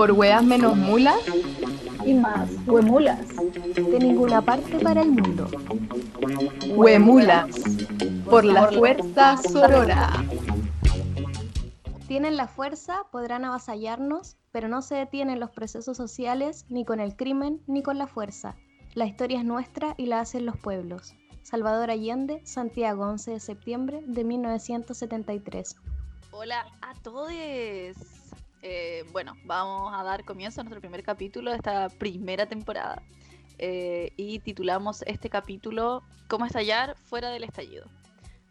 por weas menos mulas y más huemulas. De ninguna parte para el mundo. Huemulas, por la fuerza sorora. Tienen la fuerza, podrán avasallarnos, pero no se detienen los procesos sociales ni con el crimen ni con la fuerza. La historia es nuestra y la hacen los pueblos. Salvador Allende, Santiago, 11 de septiembre de 1973. Hola a todos. Eh, bueno, vamos a dar comienzo a nuestro primer capítulo de esta primera temporada. Eh, y titulamos este capítulo ¿Cómo estallar fuera del estallido?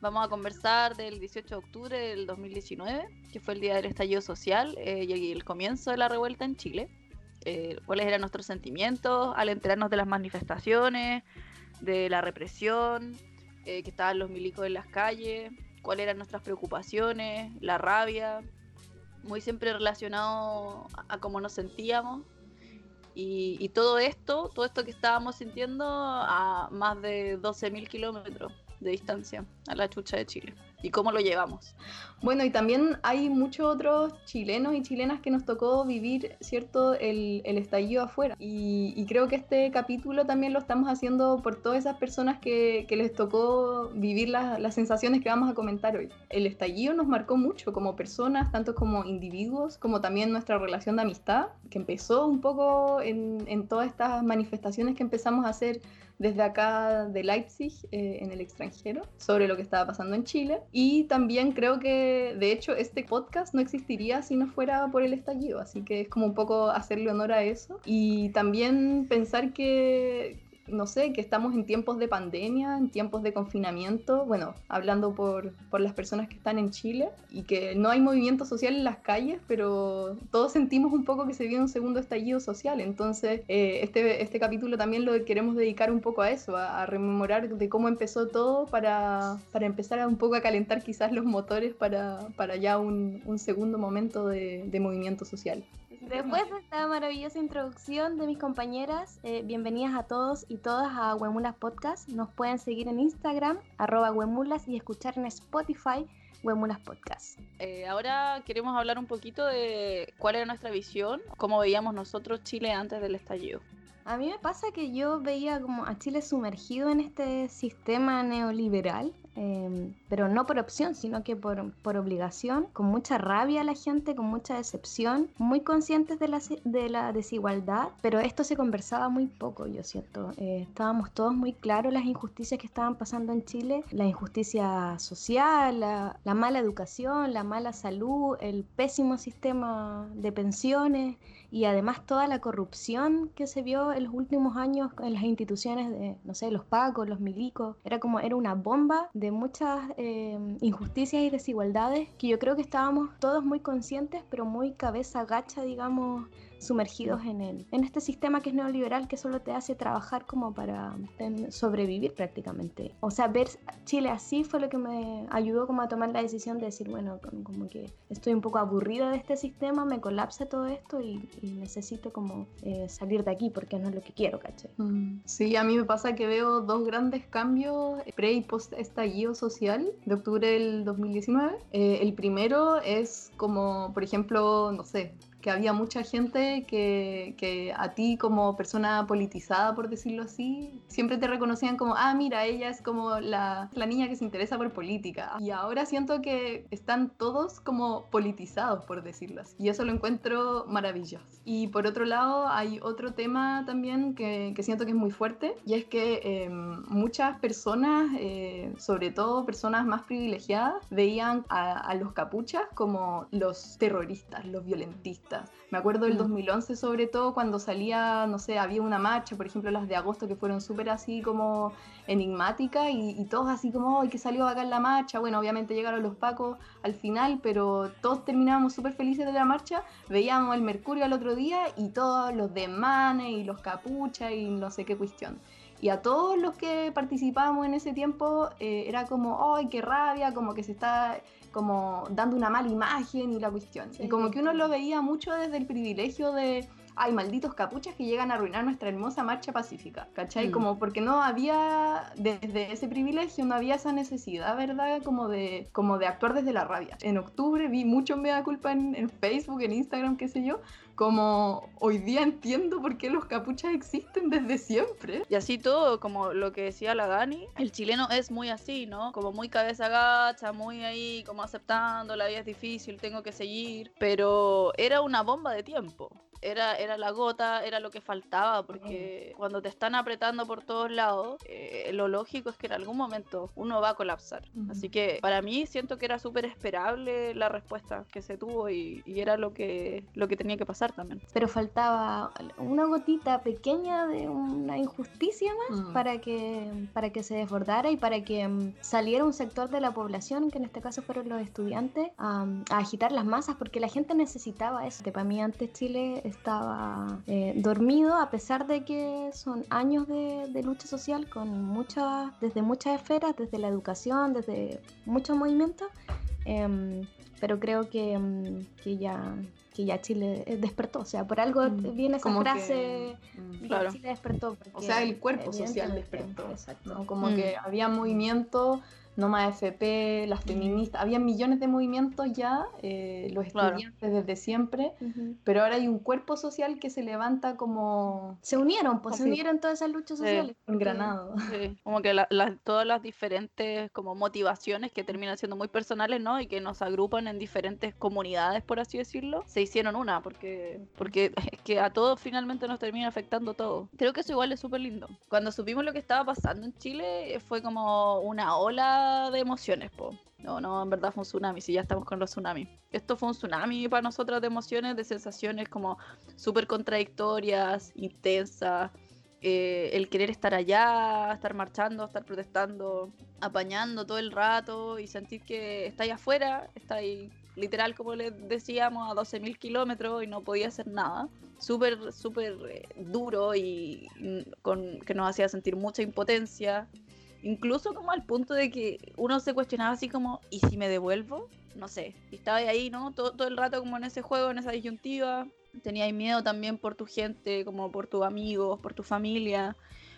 Vamos a conversar del 18 de octubre del 2019, que fue el día del estallido social eh, y el comienzo de la revuelta en Chile. cuáles eran nuestros sentimientos al enterarnos de las manifestaciones, de la represión, que estaban los milicos en las calles, cuáles eran nuestras preocupaciones, la rabia, muy siempre relacionado a, cómo nos sentíamos. Y, todo esto, todo esto que estábamos sintiendo a más de 12.000 kilómetros de distancia a la chucha de Chile y cómo lo llevamos. Bueno, y también hay muchos otros chilenos y chilenas que nos tocó vivir, ¿cierto?, el, estallido afuera. Y, creo que este capítulo también lo estamos haciendo por todas esas personas que, les tocó vivir las sensaciones que vamos a comentar hoy. El estallido nos marcó mucho como personas, tanto como individuos, como también nuestra relación de amistad, que empezó un poco en, en todas estas manifestaciones que empezamos a hacer desde acá de Leipzig, eh, en el extranjero, sobre lo que estaba pasando en Chile. Y también creo que, de hecho, este podcast no existiría si no fuera por el estallido, así que es como un poco hacerle honor a eso. Y también pensar que, no sé, que estamos en tiempos de pandemia, en tiempos de confinamiento, bueno, hablando por, por, las personas que están en Chile, y que no hay movimiento social en las calles, pero todos sentimos un poco que se viene un segundo estallido social. Entonces, eh, este, este capítulo también lo queremos dedicar un poco a eso, a, rememorar de cómo empezó todo para, para, empezar un poco a calentar quizás los motores para, para ya un, un segundo momento de, de movimiento social. Después de esta maravillosa introducción de mis compañeras, eh, bienvenidas a todos y todas a Huemulas Podcast. Nos pueden seguir en Instagram, arroba Huemulas, y escuchar en Spotify, Huemulas Podcast. Eh, ahora queremos hablar un poquito de cuál era nuestra visión, cómo veíamos nosotros Chile antes del estallido. A mí me pasa que yo veía como a Chile sumergido en este sistema neoliberal, Em, pero no por opción, sino que por, por, obligación, con mucha rabia a la gente, con mucha decepción, muy conscientes de la, de la desigualdad, pero esto se conversaba muy poco, yo siento. Eh, estábamos todos muy claros las injusticias que estaban pasando en Chile, la injusticia social, la, la mala educación, la mala salud, el pésimo sistema de pensiones y además toda la corrupción que se vio en los últimos años en las instituciones de, no sé, los pacos, los milicos, era como, era una bomba de muchas eh, injusticias y desigualdades que yo creo que estábamos todos muy conscientes, pero muy cabeza gacha, digamos, sumergidos en, el, en este sistema que es neoliberal que solo te hace trabajar como para sobrevivir prácticamente. O sea, ver Chile así fue lo que me ayudó como a tomar la decisión de decir, bueno, como, que estoy un poco aburrida de este sistema, me colapsa todo esto y, necesito como eh, salir de aquí porque no es lo que quiero, ¿caché? Mm, sí, a mí me pasa que veo dos grandes cambios pre y post estallido social de octubre del 2019. Eh, el primero es como, por ejemplo, no sé, que había mucha gente que, que, a ti como persona politizada, por decirlo así, siempre te reconocían como, ah, mira, ella es como la, la, niña que se interesa por política. Y ahora siento que están todos como politizados, por decirlo así. Y eso lo encuentro maravilloso. Y por otro lado, hay otro tema también que, que siento que es muy fuerte, y es que em, muchas personas, eh, sobre todo personas más privilegiadas, veían a, a los capuchas como los terroristas, los violentistas me acuerdo del 2011 mm. sobre todo cuando salía, no sé, había una marcha, por ejemplo las de agosto que fueron súper así como enigmáticas y, todos así como, ¡ay, que salió acá en la marcha! Bueno, obviamente llegaron los pacos al final, pero todos terminábamos súper felices de la marcha, veíamos el Mercurio al otro día y todos los demanes y los capuchas y no sé qué cuestión. Y a todos los que participábamos en ese tiempo eh, era como, ¡ay, qué rabia! Como que se está como dando una mala imagen y la cuestión. Y como que uno lo veía mucho desde el privilegio de ay, malditos capuchas que llegan a arruinar nuestra hermosa marcha pacífica, ¿cachai? Mm. Como porque no había, desde ese privilegio, no había esa necesidad, ¿verdad? Como de, como de actuar desde la rabia. En octubre vi mucho me da culpa en, en Facebook, en Instagram, qué sé yo, como hoy día entiendo por qué los capuchas existen desde siempre. Y así todo, como lo que decía la Dani, el chileno es muy así, ¿no? Como muy cabeza gacha, muy ahí, como aceptando, la vida es difícil, tengo que seguir. Pero era una bomba de tiempo. Era, era la gota, era lo que faltaba, porque cuando te están apretando por todos lados, eh, lo lógico es que en algún momento uno va a colapsar. Así que para mí siento que era súper esperable la respuesta que se tuvo y, y era lo que, lo que tenía que pasar también. Pero faltaba una gotita pequeña de una injusticia más Mm. para que para que se desbordara y para que mm, saliera un sector de la población, que en este caso fueron los estudiantes, a, a agitar las masas, porque la gente necesitaba eso. Que para mí antes Chile estaba eh, dormido, a pesar de que son años de, de lucha social con muchas, desde muchas esferas, desde la educación, desde muchos movimientos. em, pero creo que, em, que ya que ya Chile eh, despertó, o sea, por algo Mm, viene esa como que- frase Mm. que Claro. Chile despertó. O sea, el cuerpo social despertó. Exacto. ¿no? Como Mm. que había movimientos, no más FP, las feministas, había millones de movimientos ya, eh, los Claro. estudiantes desde siempre, pero ahora hay un cuerpo social que se levanta como Se unieron, pues se Sí. unieron todas esas luchas Sí. sociales. porque- engranado. Sí, como que la- la- todas las diferentes como motivaciones que terminan siendo muy personales, ¿no? Y que nos agrupan en diferentes comunidades, por así decirlo, se hicieron una, porque, porque es que a todos finalmente nos termina afectando todo. Creo que eso igual es súper lindo. Cuando supimos lo que estaba pasando en Chile, fue como una ola de emociones, po. No, no, en verdad fue un tsunami, si ya estamos con los tsunamis. Esto fue un tsunami para nosotras de emociones, de sensaciones como súper contradictorias, intensas, eh, el querer estar allá, estar marchando, estar protestando, apañando todo el rato y sentir que está ahí afuera, está ahí literal como les decíamos a 12.000 kilómetros y no podía hacer nada. Súper, súper eh, duro y mm, con, que nos hacía sentir mucha impotencia. Incluso como al punto de que uno se cuestionaba así como, ¿y si me devuelvo? No sé. Y estaba ahí, ¿no? Todo, todo el rato como en ese juego, en esa disyuntiva. Tenías miedo también por tu gente, como por tus amigos, por tu familia.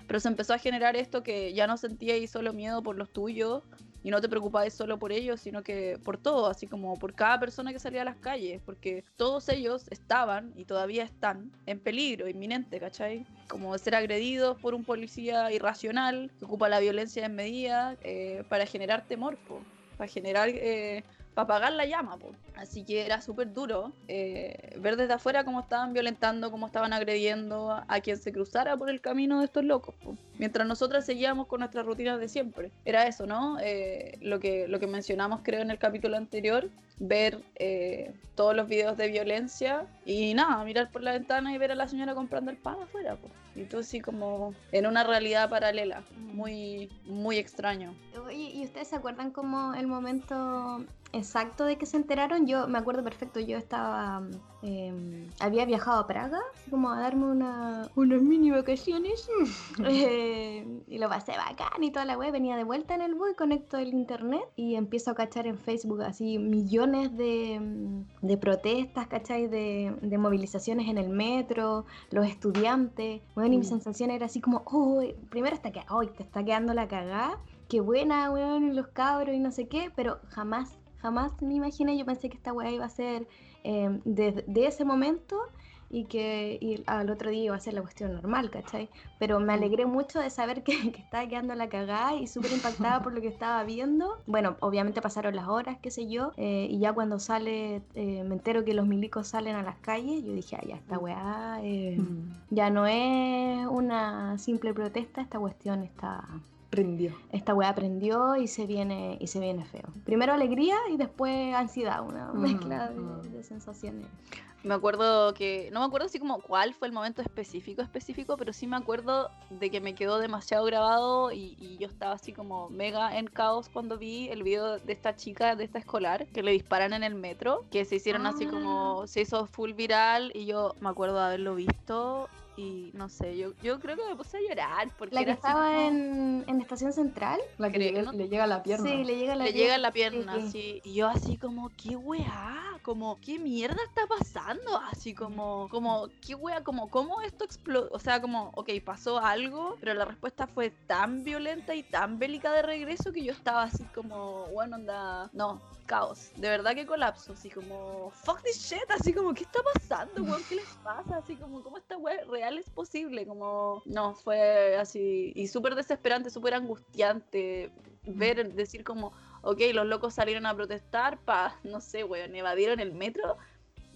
Pero se empezó a generar esto que ya no sentíais solo miedo por los tuyos y no te preocupabais solo por ellos, sino que por todo, así como por cada persona que salía a las calles, porque todos ellos estaban y todavía están en peligro inminente, ¿cachai? Como de ser agredidos por un policía irracional que ocupa la violencia en medida eh, para generar temor, po, para generar... eh, para apagar la llama, po. así que era súper duro eh, ver desde afuera cómo estaban violentando, cómo estaban agrediendo a, quien se cruzara por el camino de estos locos, po. mientras nosotras seguíamos con nuestras rutinas de siempre. Era eso, ¿no? Eh, lo, que, lo que mencionamos creo en el capítulo anterior, ver eh, todos los videos de violencia y nada, mirar por la ventana y ver a la señora comprando el pan afuera, po. Y tú así como en una realidad paralela, muy, muy extraño. Oye, ¿y ustedes se acuerdan como el momento exacto de que se enteraron? Yo me acuerdo perfecto, yo estaba, eh, había viajado a Praga, así como a darme una, unas mini vacaciones, eh, y lo pasé bacán y toda la web, venía de vuelta en el bus, conecto el internet y empiezo a cachar en Facebook así millones de, mm, de protestas, ¿cachai? De, de movilizaciones en el metro, los estudiantes, bueno, y mi Mm. sensación era así como, uy, primero está que, hoy te está quedando la cagada, qué buena, weón, y los cabros y no sé qué, pero jamás, jamás me imaginé, yo pensé que esta weá iba a ser eh, de, de ese momento y que y al otro día iba a ser la cuestión normal, ¿cachai? Pero me alegré mucho de saber que, que estaba quedando la cagada y súper impactada por lo que estaba viendo. Bueno, obviamente pasaron las horas, qué sé yo, eh, y ya cuando sale, eh, me entero que los milicos salen a las calles, yo dije, ah, ya, esta weá eh, Mm. ya no es una simple protesta, esta cuestión está Prendió. esta weá aprendió y se viene y se viene feo. Primero alegría y después ansiedad, una Mm, mezcla de, mm. de sensaciones. Me acuerdo que, no me acuerdo así como cuál fue el momento específico, específico, pero sí me acuerdo de que me quedó demasiado grabado y, y yo estaba así como mega en caos cuando vi el video de esta chica, de esta escolar, que le disparan en el metro, que se hicieron así Ah. como, se hizo full viral y yo me acuerdo de haberlo visto y no sé, yo, yo creo que me puse a llorar porque La que estaba como- en, en Estación Central. La que le, ¿no? le llega a la pierna. Sí, le llega la le llega en la pierna, sí. Y yo así como, ¿qué weá? Como, ¿qué mierda está pasando? Así como, como, ¿qué weá? Como, ¿cómo esto explotó? O sea, como, ok, pasó algo, pero la respuesta fue tan violenta y tan bélica de regreso que yo estaba así como, bueno, onda, no, caos. De verdad que colapso, así como, fuck this shit, así como, ¿qué está pasando, weón? ¿Qué les pasa? Así como, ¿cómo esta weá real es posible? Como, no, fue así, y súper desesperante, súper angustiante ver, decir como, ok, los locos salieron a protestar para, no sé, weón, evadieron el metro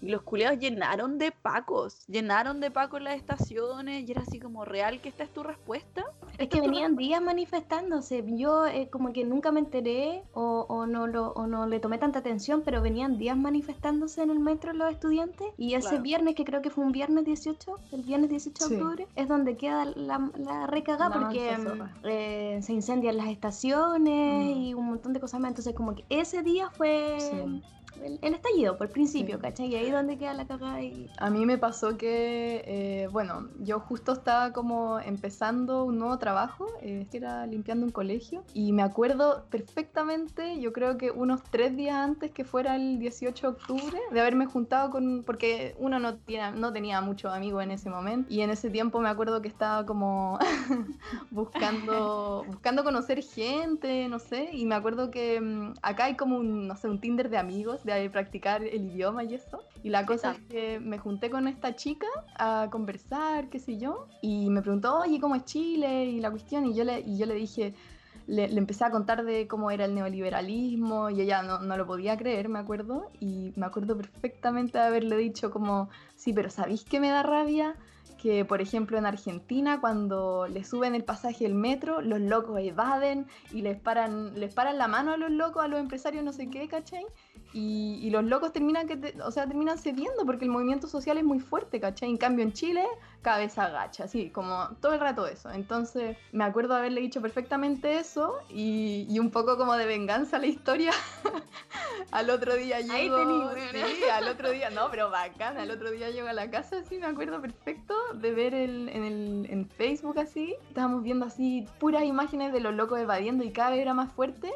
los culeados llenaron de pacos, llenaron de pacos las estaciones y era así como, ¿real que esta es tu respuesta? Es que venían días manifestándose. Yo eh, como que nunca me enteré o, o no lo, o no le tomé tanta atención, pero venían días manifestándose en el metro los estudiantes. Y ese Claro. viernes, que creo que fue un viernes 18, el viernes 18 de Sí. octubre, es donde queda la, la recagada porque mm, eh, se incendian las estaciones Mm. y un montón de cosas más. Entonces como que ese día fue... Sí. El, el estallido, por el principio, Sí. ¿cachai? Y ahí donde queda la cagada y... A mí me pasó que, eh, bueno, yo justo estaba como empezando un nuevo trabajo, eh, que era limpiando un colegio, y me acuerdo perfectamente, yo creo que unos tres días antes que fuera el 18 de octubre, de haberme juntado con, porque uno no, tiene, no tenía muchos amigos en ese momento, y en ese tiempo me acuerdo que estaba como buscando, buscando conocer gente, no sé, y me acuerdo que mm, acá hay como un, no sé, un Tinder de amigos, de practicar el idioma y eso. Y la cosa es que me junté con esta chica a conversar, qué sé yo, y me preguntó, oye, ¿cómo es Chile? Y la cuestión, y yo le, y yo le dije, le, le empecé a contar de cómo era el neoliberalismo, y ella no, no lo podía creer, me acuerdo, y me acuerdo perfectamente de haberle dicho como, sí, pero ¿sabéis que me da rabia? que, por ejemplo, en Argentina, cuando le suben el pasaje del metro, los locos evaden y les paran, les paran la mano a los locos, a los empresarios, no sé qué, ¿cachai? Y, y los locos terminan, que te- o sea, terminan cediendo porque el movimiento social es muy fuerte, ¿cachai? En cambio, en Chile, cabeza agacha, así, como todo el rato eso. Entonces, me acuerdo haberle dicho perfectamente eso y, y un poco como de venganza a la historia. al otro día llego... Ahí weona. sí, al otro día, no, pero bacán, al otro día llego a la casa, sí, me acuerdo perfecto de ver el, en, el, en Facebook así, estábamos viendo así puras imágenes de los locos evadiendo y cada vez era más fuerte.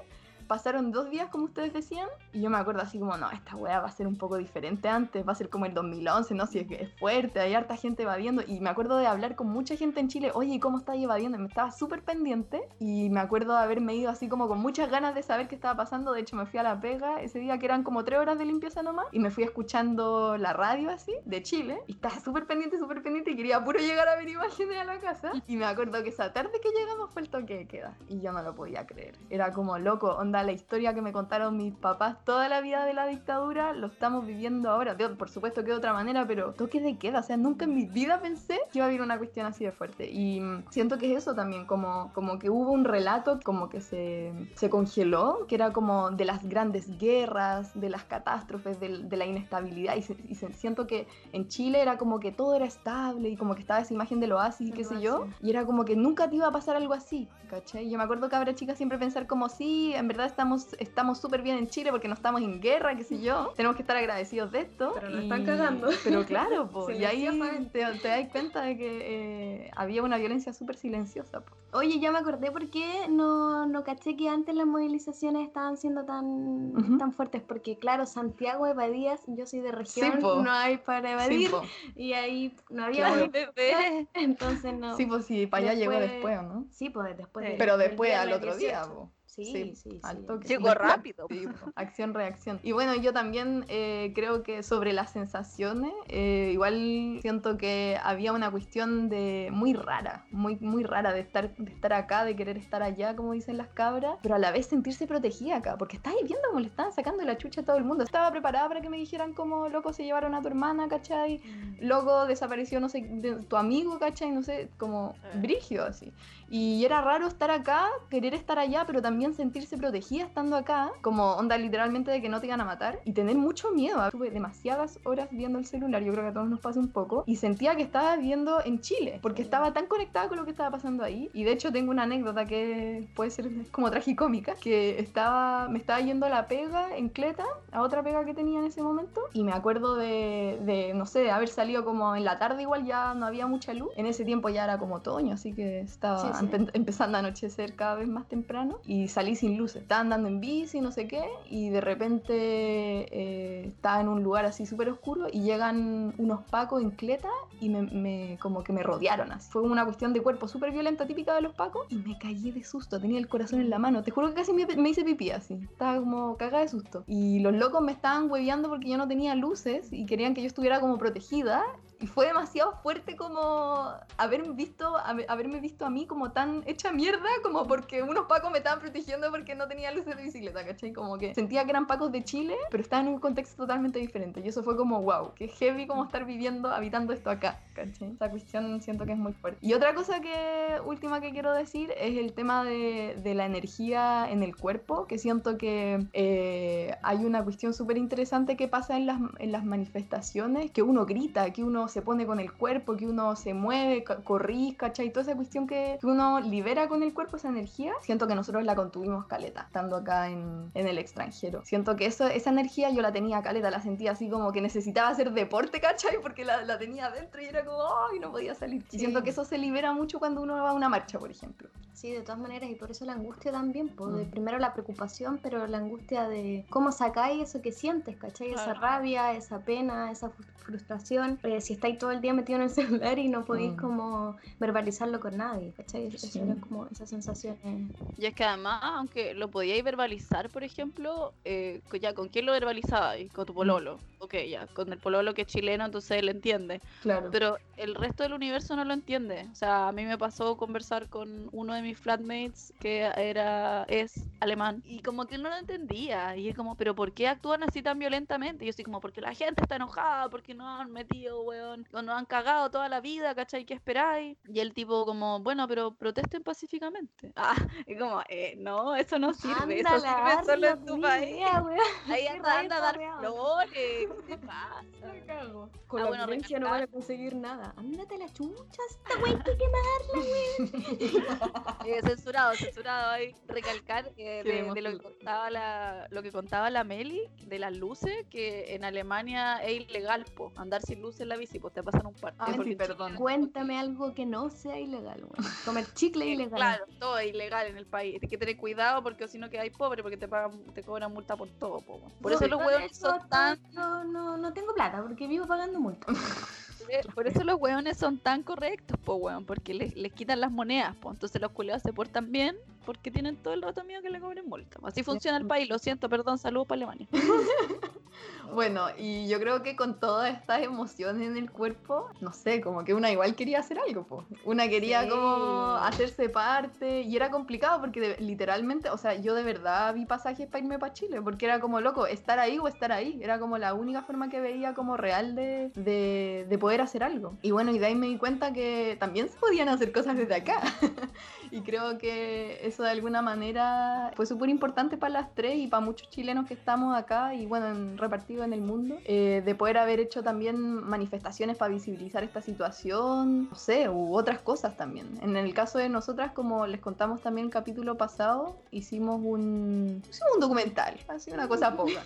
Pasaron dos días, como ustedes decían, y yo me acuerdo así como, no, esta weá va a ser un poco diferente antes, va a ser como el 2011, no, si es es fuerte, hay harta gente evadiendo, y me acuerdo de hablar con mucha gente en Chile, oye, ¿y cómo estás evadiendo? Y me estaba súper pendiente, y me acuerdo de haberme ido así como con muchas ganas de saber qué estaba pasando, de hecho me fui a la pega ese día que eran como tres horas de limpieza nomás, y me fui escuchando la radio así, de Chile, y estaba súper pendiente, súper pendiente, y quería puro llegar a ver imágenes a la casa, y me acuerdo que esa tarde que llegamos fue el toque de queda, y yo no lo podía creer, era como loco, onda la historia que me contaron mis papás toda la vida de la dictadura, lo estamos viviendo ahora, de- por supuesto que de otra manera, pero toque de queda, o sea, nunca en mi vida pensé que iba a haber una cuestión así de fuerte, y mm, siento que es eso también, como, como que hubo un relato como que se, se congeló, que era como de las grandes guerras, de las catástrofes, del- de, la inestabilidad, y, se- y se- siento que en Chile era como que todo era estable y como que estaba esa imagen del oasis y qué sé yo, y era como que nunca te iba a pasar algo así, ¿cachai? Yo me acuerdo que habrá chicas siempre pensar como, sí, en verdad estamos estamos súper bien en Chile porque no estamos en guerra, qué sé yo, tenemos que estar agradecidos de esto. Pero nos y- están cagando. Pero claro, po, y ahí te, te das cuenta de que eh, había una violencia súper silenciosa. po. Oye, ya me acordé por qué no, no caché que antes las movilizaciones estaban siendo tan, tan fuertes. Porque, claro, Santiago evadías, yo soy de región, no hay para evadir. y ahí no había Claro. Bebé. entonces no. Sí, pues sí, para allá llegó Después- después, ¿o ¿no? Sí, pues después. Sí. del- Pero después al otro día, 18. po. Sí, Sí, sí, al toque. Llegó rápido. Sí, acción, reacción. Y bueno, yo también eh, creo que sobre las sensaciones, eh, igual siento que había una cuestión de muy rara, muy, muy rara de estar, de estar acá, de querer estar allá, como dicen las cabras, pero a la vez sentirse protegida acá, porque estás viendo cómo le estaban sacando la chucha a todo el mundo. Estaba preparada para que me dijeran como, loco, se llevaron a tu hermana, ¿cachai? Loco, desapareció, no sé, de- tu amigo, ¿cachai? No sé, como Eh. brigio así. Y era raro estar acá, querer estar allá, pero también también sentirse protegida estando acá, como onda literalmente de que no te iban a matar, y tener mucho miedo. Estuve demasiadas horas viendo el celular, yo creo que a todos nos pasa un poco, y sentía que estaba viviendo en Chile, porque estaba tan conectada con lo que estaba pasando ahí. Y de hecho tengo una anécdota que puede ser como tragicómica, que estaba, me estaba yendo a la pega en Cleta, a otra pega que tenía en ese momento, y me acuerdo de, de no sé, haber salido como en la tarde igual ya no había mucha luz. En ese tiempo ya era como otoño, así que estaba Sí, sí. empe- empezando a anochecer cada vez más temprano y salí sin luces. Estaba andando en bici, no sé qué, y de repente eh, estaba en un lugar así súper oscuro y llegan unos pacos en cleta y me, me- como que me rodearon así. Fue una cuestión de cuerpo súper violenta típica de los pacos y me caí de susto, tenía el corazón en la mano. Te juro que casi me, me hice pipí así, estaba como cagada de susto. Y los locos me estaban hueveando porque yo no tenía luces y querían que yo estuviera como protegida y fue demasiado fuerte como haber visto, haber- haberme visto a mí como tan hecha mierda, como porque unos pacos me estaban protegiendo porque no tenía luces de bicicleta, ¿cachai? Como que sentía que eran pacos de Chile, pero estaban en un contexto totalmente diferente. Y eso fue como, wow, qué heavy como estar viviendo, habitando esto acá, ¿cachai? Esa cuestión siento que es muy fuerte. Y otra cosa que, última que quiero decir, es el tema de, de la energía en el cuerpo, que siento que eh, hay una cuestión súper interesante que pasa en las, en las manifestaciones, que uno grita, que uno se pone con el cuerpo, que uno se mueve, corrís, ¿cachai? Toda esa cuestión que, que uno libera con el cuerpo, esa energía, siento que nosotros la contuvimos caleta, estando acá en, en el extranjero. Siento que eso, esa energía yo la tenía caleta, la sentía así como que necesitaba hacer deporte, ¿cachai? Porque la, la tenía adentro y era como, ¡ay! No podía salir. Y Sí. siento que eso se libera mucho cuando uno va a una marcha, por ejemplo. Sí, de todas maneras, y por eso la angustia también, pues, Mm. primero la preocupación, pero la angustia de cómo sacáis eso que sientes, ¿cachai? Esa rabia, esa pena, esa fru- frustración, eh, si estáis todo el día metido en el celular y no podéis Mm. como verbalizarlo con nadie, ¿cachai? Eso Sí. era como esa sensación. Y es que además, aunque lo podíais verbalizar, por ejemplo, eh, ya, ¿con quién lo verbalizabais? Con tu pololo. Ok, ya, con el pololo que es chileno, entonces él entiende. Claro. Pero el resto del universo no lo entiende. O sea, a mí me pasó conversar con uno de mis flatmates que era es alemán y como que no lo entendía. Y es como, ¿pero por qué actúan así tan violentamente? Y yo así como, porque la gente está enojada, porque nos han metido, weón, o nos han cagado toda la vida, ¿cachai? ¿Qué esperáis? Y el tipo como, bueno, pero protesten pacíficamente. Ah, y como, eh, no, eso no sirve. Eso Ándala, sirve solo en tu país. weón. Ahí anda, anda a dar weón. flores. ¿Qué te pasa? Con Ah, la bueno, violencia no recalcar- van a conseguir nada. Ándate la chucha, esta wey que quemar. Eh, censurado, censurado ahí. Recalcar eh, de, de lo, que contaba la, lo que contaba la Meli de las luces, que en Alemania es ilegal po, andar sin luces en la bici, pues te pasan un parte. Ah, sí, perdón. Cuéntame algo que no sea ilegal, weón. Comer chicle es Eh, ilegal. Claro, todo es ilegal en el país. Tienes que tener cuidado porque si no quedáis pobre porque te pagan, te cobran multa por todo. po. Por eso los hueones eso son tan No, no, no tengo plata porque vivo pagando multa. Eh, Por eso los hueones son tan correctos, po, weón, porque les, les quitan las monedas, po. Entonces los culeados se portan bien porque tienen todo el rato miedo que le cobren multa. Así funciona el país, lo siento, perdón, saludos para Alemania. Bueno, y yo creo que con todas estas emociones en el cuerpo, no sé, como que una igual quería hacer algo, po. Una quería Sí. como hacerse parte y era complicado porque de- literalmente, o sea, yo de verdad vi pasajes para irme para Chile porque era como loco, estar ahí o estar ahí. Era como la única forma que veía como real de, de, de poder hacer algo. Y bueno, y de ahí me di cuenta que también se podían hacer cosas desde acá. y creo que eso de alguna manera fue súper importante para las tres y para muchos chilenos que estamos acá y bueno, en- repartidos en el mundo, eh, de poder haber hecho también manifestaciones para visibilizar esta situación, no sé, u otras cosas también. En el caso de nosotras, como les contamos también el capítulo pasado, hicimos un, hicimos un documental, así una cosa poca.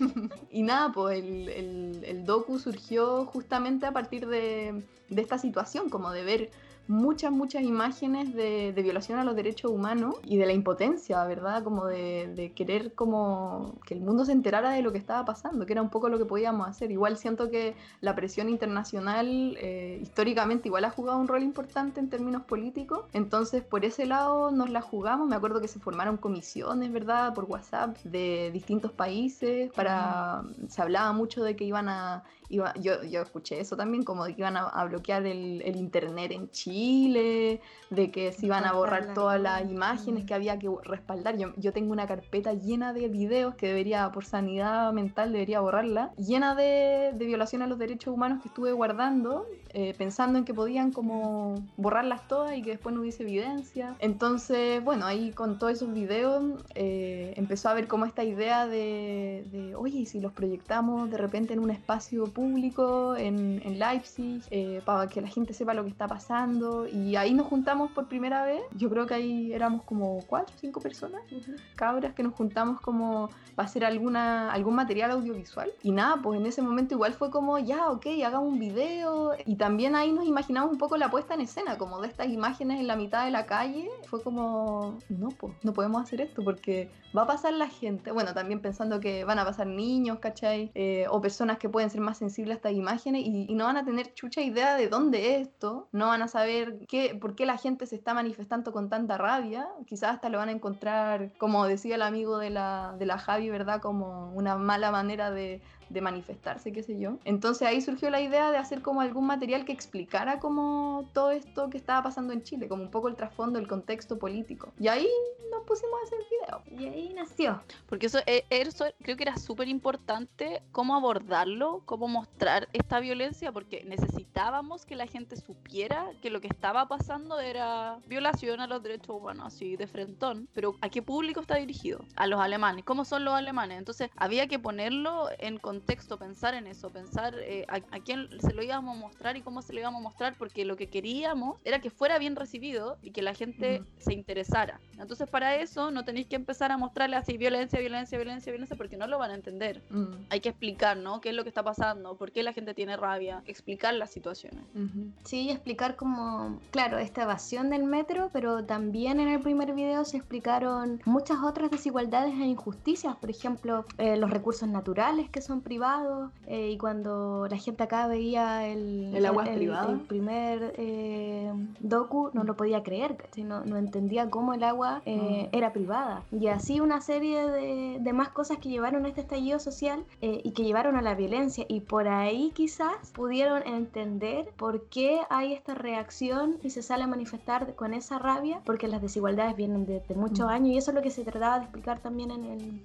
y nada, pues el, el- el docu surgió justamente a partir de, de esta situación, como de ver muchas, muchas imágenes de, de violación a los derechos humanos y de la impotencia, ¿verdad? Como de, de querer como que el mundo se enterara de lo que estaba pasando, que era un poco lo que podíamos hacer. Igual siento que la presión internacional eh, históricamente igual ha jugado un rol importante en términos políticos, entonces por ese lado nos la jugamos, me acuerdo que se formaron comisiones, ¿verdad? Por WhatsApp de distintos países, para... se hablaba mucho de que iban a iba- yo, yo escuché eso también, como de que iban a, a bloquear el, el internet en Chile de que se iban a borrar todas las imágenes que había que respaldar. Yo, yo tengo una carpeta llena de videos que debería, por sanidad mental, debería borrarla, llena de, de violación a los derechos humanos que estuve guardando, eh, pensando en que podían como borrarlas todas y que después no hubiese evidencia. Entonces, bueno, ahí con todos esos videos eh, empezó a ver como esta idea de, de, oye, ¿y si los proyectamos de repente en un espacio público en, en Leipzig, eh, para que la gente sepa lo que está pasando. Y ahí nos juntamos por primera vez. Yo creo que ahí éramos como cuatro o cinco personas, cabras, que nos juntamos como para hacer alguna, algún material audiovisual. Y nada, pues en ese momento igual fue como, ya, ok, hagamos un video. Y también ahí nos imaginamos un poco la puesta en escena, como de estas imágenes en la mitad de la calle. Fue como, no, pues no podemos hacer esto porque va a pasar la gente. Bueno, también pensando que van a pasar niños, ¿cachai? Eh, o personas que pueden ser más sensibles a estas imágenes y, no van a tener chucha idea de dónde es esto, no van a saber qué, por qué la gente se está manifestando con tanta rabia, quizás hasta lo van a encontrar, como decía el amigo de la, de la Javi, ¿verdad? Como una mala manera de, de manifestarse, qué sé yo. Entonces ahí surgió la idea de hacer como algún material que explicara como todo esto que estaba pasando en Chile, como un poco el trasfondo, el contexto político. Y ahí nos pusimos a hacer video. Y ahí nació. Porque eso, eh, eso creo que era súper importante cómo abordarlo, cómo mostrar esta violencia, porque necesitábamos que la gente supiera que lo que estaba pasando era violación a los derechos humanos, así de frentón. Pero ¿a qué público está dirigido? A los alemanes. ¿Cómo son los alemanes? Entonces había que ponerlo en contexto contexto, pensar en eso, pensar eh, a, a, quién se lo íbamos a mostrar y cómo se lo íbamos a mostrar, porque lo que queríamos era que fuera bien recibido y que la gente mm. se interesara. Entonces, para eso no tenéis que empezar a mostrarle así violencia, violencia, violencia, violencia, porque no lo van a entender. Mm. Hay que explicar, ¿no? ¿Qué es lo que está pasando? ¿Por qué la gente tiene rabia? Explicar las situaciones. Uh -huh. Sí, explicar como, claro, esta evasión del metro, pero también en el primer video se explicaron muchas otras desigualdades e injusticias, por ejemplo, eh, los recursos naturales que son privados eh, y cuando la gente acá veía el, el agua el, el primer eh, docu no lo podía creer, no, no, entendía cómo el agua eh, mm. era privada. Y así una serie de, de, más cosas que llevaron a este estallido social eh, y que llevaron a la violencia y por ahí quizás pudieron entender por qué hay esta reacción y se sale a manifestar con esa rabia porque las desigualdades vienen desde de muchos mm. años y eso es lo que se trataba de explicar también en el...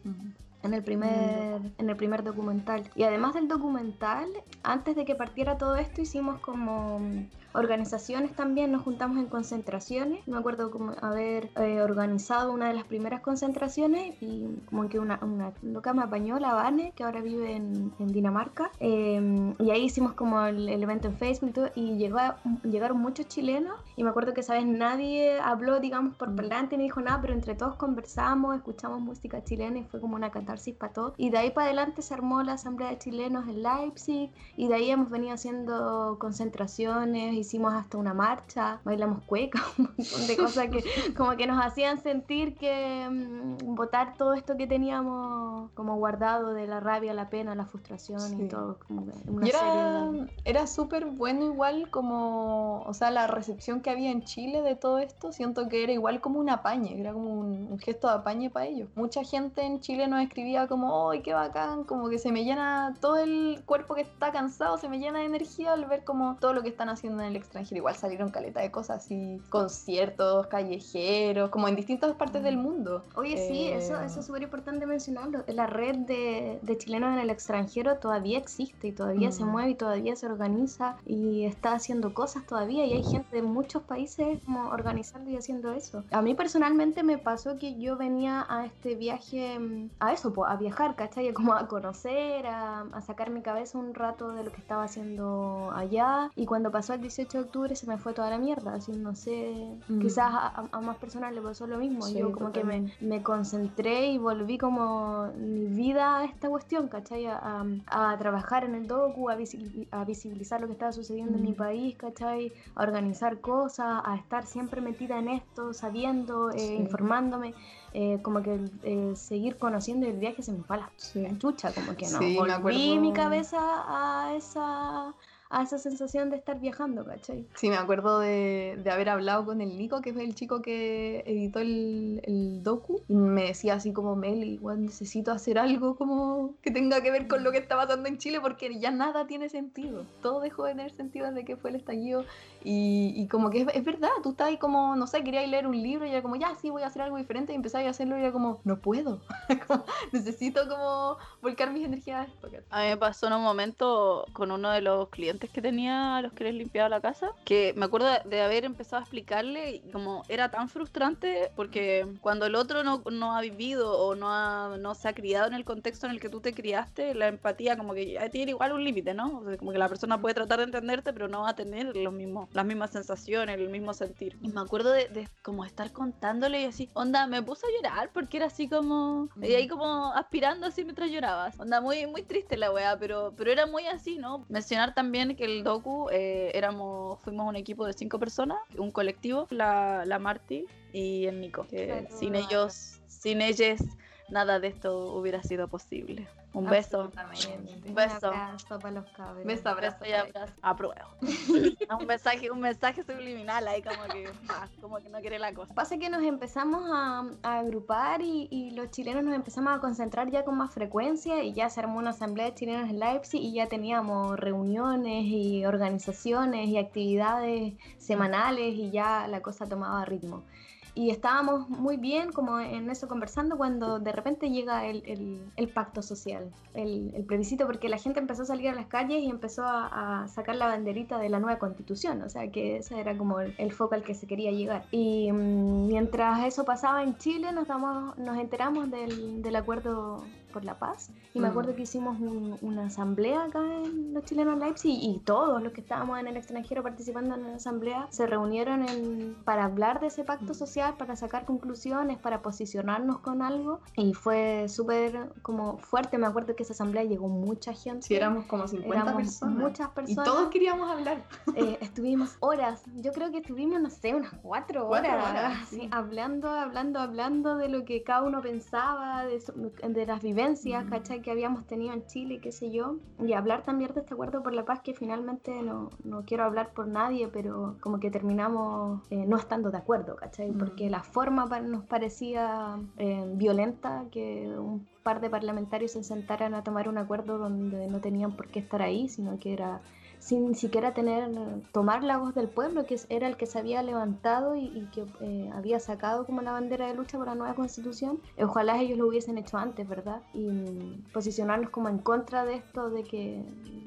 En el primer en el primer documental. Y además del documental antes de que partiera todo esto hicimos como organizaciones también, nos juntamos en concentraciones. Me acuerdo como haber eh, organizado una de las primeras concentraciones y como que una, una loca me apañó, la Vane, que ahora vive en, en Dinamarca. Eh, y ahí hicimos como el, el, evento en Facebook y, todo, y llegó a, llegaron muchos chilenos y me acuerdo que, ¿sabes? Nadie habló, digamos, por delante ni dijo nada, pero entre todos conversamos, escuchamos música chilena y fue como una catarsis para todos. Y de ahí para adelante se armó la Asamblea de Chilenos en Leipzig y de ahí hemos venido haciendo concentraciones hicimos hasta una marcha, bailamos cueca, un montón de cosas que como que nos hacían sentir que mmm, votar todo esto que teníamos como guardado de la rabia, la pena, la frustración sí. y todo. Como y era, era súper bueno igual como, o sea, la recepción que había en Chile de todo esto, siento que era igual como un apañe, era como un, un gesto de apañe para ellos. Mucha gente en Chile nos escribía como, ¡ay, qué bacán! Como que se me llena todo el cuerpo que está cansado, se me llena de energía al ver como todo lo que están haciendo en el extranjero. Igual salieron caleta de cosas así, conciertos, callejeros, como en distintas partes mm. del mundo. Oye, sí, eh... eso, eso es súper importante mencionarlo. La red de, de, chilenos en el extranjero todavía existe y todavía mm. se mueve y todavía se organiza y está haciendo cosas todavía y hay gente de muchos países como organizando y haciendo eso. A mí personalmente me pasó que yo venía a este viaje, mm, a eso, a viajar, ¿cachai? Como a conocer, a, a sacar mi cabeza un rato de lo que estaba haciendo allá y cuando pasó el 18 de octubre se me fue toda la mierda, así no sé, mm. quizás a, a, más personas le pasó lo mismo, sí, yo como totalmente. que me, me, concentré y volví como mi vida a esta cuestión, ¿cachai? A, a trabajar en el docu, a, a, visibilizar lo que estaba sucediendo mm. en mi país, ¿cachai? A organizar cosas, a estar siempre metida en esto, sabiendo, eh, sí. informándome. Eh, como que eh, seguir conociendo el viaje se me fue a la, sí. chucha, como que no. Sí, Volví mi cabeza a esa a esa sensación de estar viajando, ¿cachai? Sí, me acuerdo de, de haber hablado con el Nico, que fue el chico que editó el, el docu, y me decía así como, Mel, igual necesito hacer algo como que tenga que ver con lo que está pasando en Chile, porque ya nada tiene sentido. Todo dejó de tener sentido desde que fue el estallido, y, y como que es, es verdad, tú estás ahí como, no sé, querías leer un libro, y era como, ya, sí, voy a hacer algo diferente, y empezaba a hacerlo, y era como, no puedo. Como, necesito como volcar mis energías a esto. ¿cachai? A mí me pasó en un momento con uno de los clientes que tenía a los que les limpiaba la casa, que me acuerdo de haber empezado a explicarle y como era tan frustrante porque cuando el otro no, no ha vivido o no, ha- no se ha criado en el contexto en el que tú te criaste, la empatía como que ya tiene igual un límite, ¿no? O sea, como que la persona puede tratar de entenderte, pero no va a tener los mismos, las mismas sensaciones, el mismo sentir. Y me acuerdo de, de como estar contándole y así, onda, me puse a llorar porque era así como, y ahí como aspirando así mientras llorabas. Onda, muy, muy triste la weá, pero, pero era muy así, ¿no? Mencionar también que el docu eh, éramos, fuimos un equipo de cinco personas, un colectivo, la, la Marty y el Nico, que sin ellos, sin ellos, nada de esto hubiera sido posible. Un beso. Un beso. Un abrazo para los cabros. Beso, abrazo. Beso y abrazo. Apruebo. un mensaje, un mensaje subliminal ahí como que, ah, como que no quiere la cosa. Pasa que nos empezamos a, a agrupar y, y los chilenos nos empezamos a concentrar ya con más frecuencia y ya se armó una asamblea de chilenos en Leipzig y ya teníamos reuniones y organizaciones y actividades semanales y ya la cosa tomaba ritmo. Y estábamos muy bien como en eso conversando cuando de repente llega el, el- pacto social, el, el plebiscito, porque la gente empezó a salir a las calles y empezó a, sacar la banderita de la nueva constitución, o sea que ese era como el, el foco al que se quería llegar. Y mm, mientras eso pasaba en Chile nos, damos, nos enteramos del, del acuerdo por la paz y me Mm. acuerdo que hicimos un- una asamblea acá en los chilenos Leipzig y todos los que estábamos en el extranjero participando en la asamblea se reunieron en- para hablar de ese pacto Mm. social, para sacar conclusiones, para posicionarnos con algo y fue súper como fuerte, me acuerdo que esa asamblea llegó mucha gente. Si éramos como 50 Éramos personas. muchas Y personas. todos queríamos hablar. Eh, estuvimos horas, yo creo que estuvimos, no sé, unas cuatro horas, Cuatro horas, sí. hablando, hablando, hablando de lo que cada uno pensaba, de, de las vivencias, Mm. ¿cachai? Que habíamos tenido en Chile, qué sé yo, y hablar también de este acuerdo por la paz, que finalmente no, no quiero hablar por nadie, pero como que terminamos eh, no estando de acuerdo, ¿cachai? Mm. Porque la forma nos parecía eh, violenta, que un par de parlamentarios se sentaran a tomar un acuerdo donde no tenían por qué estar ahí, sino que era sin ni siquiera tener, tomar la voz del pueblo, que es- era el que se había levantado y, y que eh, había sacado como la bandera de lucha por la nueva constitución. Eh, Ojalá ellos lo hubiesen hecho antes, ¿verdad? Y mm, posicionarnos como en contra de esto, de que,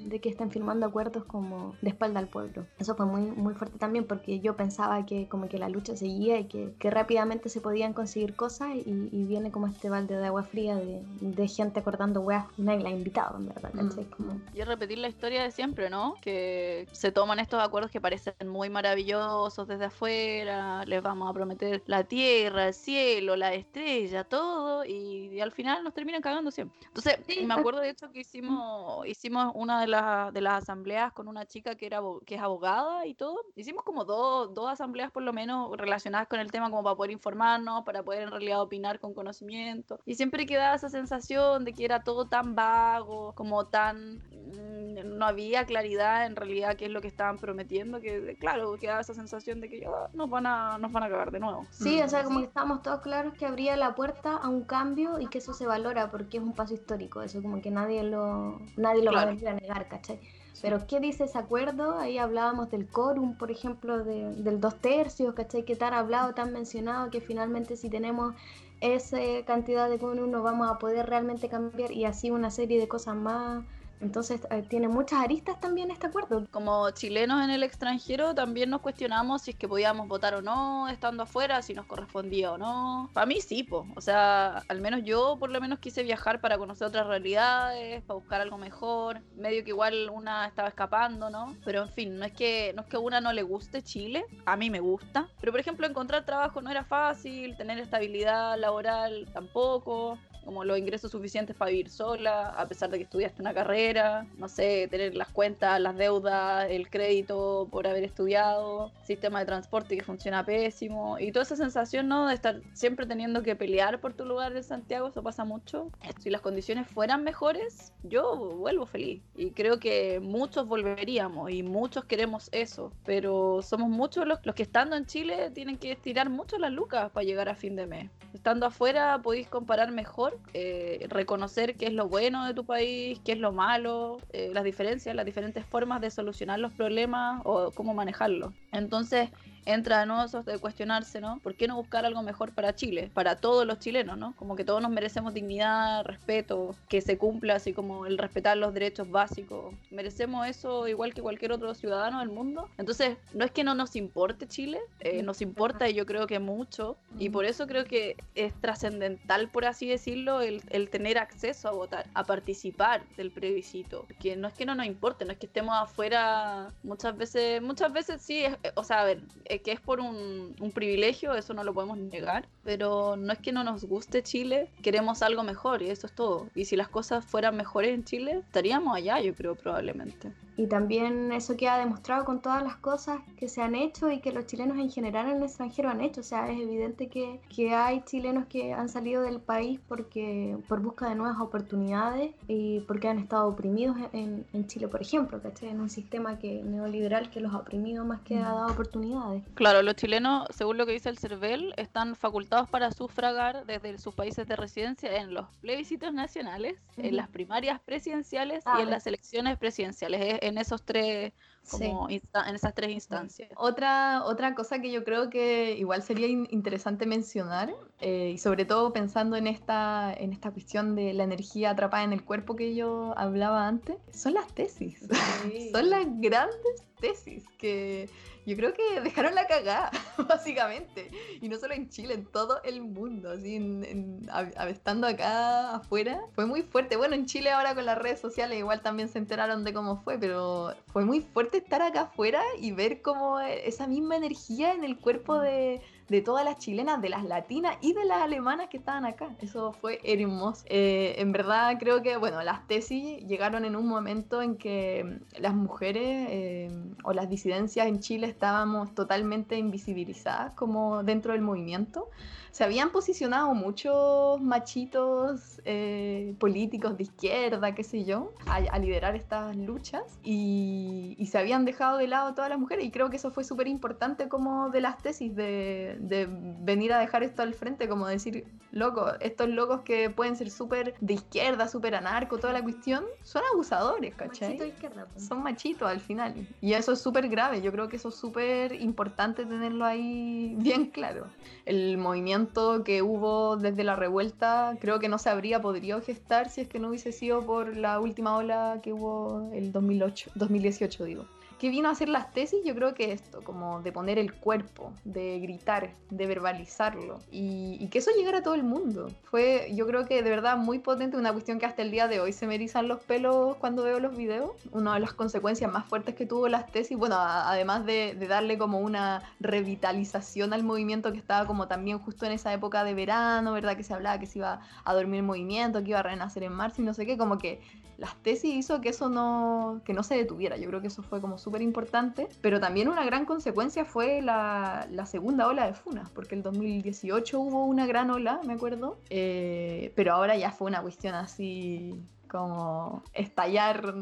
de que estén firmando acuerdos como de espalda al pueblo. Eso fue muy, muy fuerte también porque yo pensaba que como que la lucha seguía y que, que rápidamente se podían conseguir cosas y, y viene como este balde de agua fría de, de gente acordando weas y nadie la ha invitado, en verdad, ¿cachai? Mm. Como, Y repetir la historia de siempre, ¿no? Que se toman estos acuerdos que parecen muy maravillosos desde afuera, les vamos a prometer la tierra, el cielo, la estrella, todo, y, y al final nos terminan cagando siempre. Entonces, Sí, me acuerdo de hecho que hicimos, hicimos una de, las de las asambleas con una chica que, era, que es abogada y todo. Hicimos como dos, dos asambleas por lo menos relacionadas con el tema como para poder informarnos, para poder en realidad opinar con conocimiento. Y siempre quedaba esa sensación de que era todo tan vago, como tan... mm, No había claridad en realidad qué es lo que estaban prometiendo, que claro, quedaba esa sensación de que "Ah, nos van a, nos van a cagar de nuevo. Sí, o sea, Mm. como que estábamos todos claros que abría la puerta a un cambio y que eso se valora porque es un paso histórico, eso como que nadie lo, nadie lo va a venir a negar, ¿cachai? Pero ¿qué dice ese acuerdo? Ahí hablábamos del quórum, por ejemplo, de- del dos tercios, ¿cachai? Que tan hablado, tan mencionado, que finalmente si tenemos esa cantidad de quórum no vamos a poder realmente cambiar y así una serie de cosas más. Entonces eh, tiene muchas aristas también este acuerdo. Como chilenos en el extranjero también nos cuestionamos si es que podíamos votar o no estando afuera, si nos correspondía o no. Para mí sí, po. o sea, al menos yo por lo menos quise viajar para conocer otras realidades, para buscar algo mejor. Medio que igual una estaba escapando, ¿no? Pero en fin, no es que no es que a una no le guste Chile, a mí me gusta. Pero por ejemplo, encontrar trabajo no era fácil, tener estabilidad laboral tampoco. Como los ingresos suficientes para vivir sola, a pesar de que estudiaste una carrera, no sé, tener las cuentas, las deudas, el crédito por haber estudiado, sistema de transporte que funciona pésimo y toda esa sensación, ¿no? De estar siempre teniendo que pelear por tu lugar en Santiago, eso pasa mucho. Si las condiciones fueran mejores, yo vuelvo feliz y creo que muchos volveríamos y muchos queremos eso, pero somos muchos los, los que estando en Chile tienen que estirar mucho las lucas para llegar a fin de mes. Estando afuera podéis comparar mejor, eh, reconocer qué es lo bueno de tu país, qué es lo malo, eh, las diferencias, las diferentes formas de solucionar los problemas o cómo manejarlos. Entonces, entra de nuevo eso de cuestionarse, ¿no? ¿Por qué no buscar algo mejor para Chile? Para todos los chilenos, ¿no? Como que todos nos merecemos dignidad, respeto, que se cumpla así como el respetar los derechos básicos. Merecemos eso igual que cualquier otro ciudadano del mundo. Entonces, no es que no nos importe Chile, eh, nos importa y yo creo que mucho. Y por eso creo que es trascendental, por así decirlo, el, el tener acceso a votar, a participar del plebiscito. Que no es que no nos importe, no es que estemos afuera muchas veces, muchas veces sí, es- o sea, a ver, que es por un, un privilegio, eso no lo podemos negar, pero no es que no nos guste Chile, queremos algo mejor y eso es todo. Y si las cosas fueran mejores en Chile, estaríamos allá, yo creo, probablemente. Y también eso queda demostrado con todas las cosas que se han hecho y que los chilenos en general en el extranjero han hecho. O sea, es evidente que, que hay chilenos que han salido del país porque por busca de nuevas oportunidades y porque han estado oprimidos en, en Chile, por ejemplo, ¿cachai? En un sistema que, neoliberal que los ha oprimido más que ha dado oportunidades. Claro, los chilenos, según lo que dice el CERVEL, están facultados para sufragar desde sus países de residencia en los plebiscitos nacionales, en las primarias presidenciales Ah, y en las elecciones presidenciales. Es en esos tres, como en esas tres instancias. Otra, otra cosa que yo creo que igual sería in- interesante mencionar, eh, y sobre todo pensando en esta, en esta cuestión de la energía atrapada en el cuerpo que yo hablaba antes, son las tesis. son las grandes tesis que yo creo que dejaron la cagada, básicamente. Y no solo en Chile, en todo el mundo, así, en- en- a- a- estando acá afuera, fue muy fuerte. Bueno, en Chile ahora con las redes sociales igual también se enteraron de cómo fue, pero fue muy fuerte estar acá afuera y ver como esa misma energía en el cuerpo de, de todas las chilenas, de las latinas y de las alemanas que estaban acá. Eso fue hermoso. Eh, en verdad creo que, bueno, las tesis llegaron en un momento en que mm, las mujeres eh, o las disidencias en Chile estábamos totalmente invisibilizadas como dentro del movimiento. Se habían posicionado muchos machitos eh, políticos de izquierda, qué sé yo, a, a liderar estas luchas y, y se habían dejado de lado todas las mujeres y creo que eso fue súper importante como de las tesis, de, de venir a dejar esto al frente, como decir, loco, estos locos que pueden ser súper de izquierda, súper anarco, toda la cuestión, son abusadores, ¿cachai? Machito izquierda, pues. son machitos al final. Y eso es súper grave. Yo creo que eso es súper importante tenerlo ahí bien claro. El movimiento que hubo desde la revuelta creo que no se habría podido gestar si es que no hubiese sido por la última ola que hubo el 2008, 2018, digo. ¿Qué vino a hacer las tesis? Yo creo que esto, como de poner el cuerpo, de gritar, de verbalizarlo y, que eso llegara a todo el mundo. Fue, yo creo que de verdad muy potente, una cuestión que hasta el día de hoy se me erizan los pelos cuando veo los videos. Una de las consecuencias más fuertes que tuvo las tesis, bueno, además de, de darle como una revitalización al movimiento que estaba como también justo en esa época de verano, ¿verdad? Que se hablaba que se iba a dormir el movimiento, que iba a renacer en marzo y no sé qué, como que las tesis hizo que eso no, que no se detuviera. Yo creo que eso fue como súper importante. Pero también una gran consecuencia fue la, la segunda ola de Funas, porque el 2018 hubo una gran ola, me acuerdo. Eh, pero ahora ya fue una cuestión así como estallar,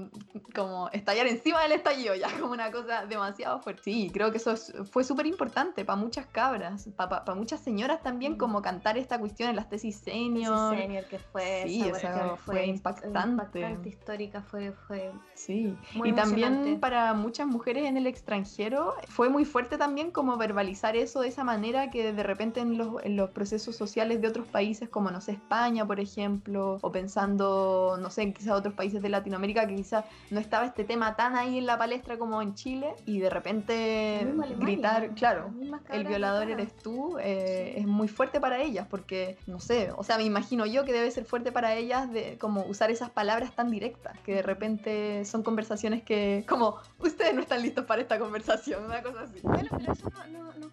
como estallar encima del estallido, ya como una cosa demasiado fuerte. Sí, creo que eso es- fue súper importante para muchas cabras, para muchas señoras también, como cantar esta cuestión en las tesis senior. Tesis senior que fue Sí, esa cuestión fue impactante. impactante histórica fue fue Sí, Muy y también para muchas mujeres en el extranjero fue muy fuerte también como verbalizar eso de esa manera que de repente en los, en los procesos sociales de otros países como, no sé, España, por ejemplo, o pensando, no sé, en quizás otros países de Latinoamérica que quizás no estaba este tema tan ahí en la palestra como en Chile y de repente gritar, claro, el violador eres tú, eh, Sí. es muy fuerte para ellas, porque, no sé, o sea, me imagino yo que debe ser fuerte para ellas de como usar esas palabras tan directas, que de repente son conversaciones que, como, ustedes no están listos para esta conversación, una cosa así. Bueno, pero eso no, no-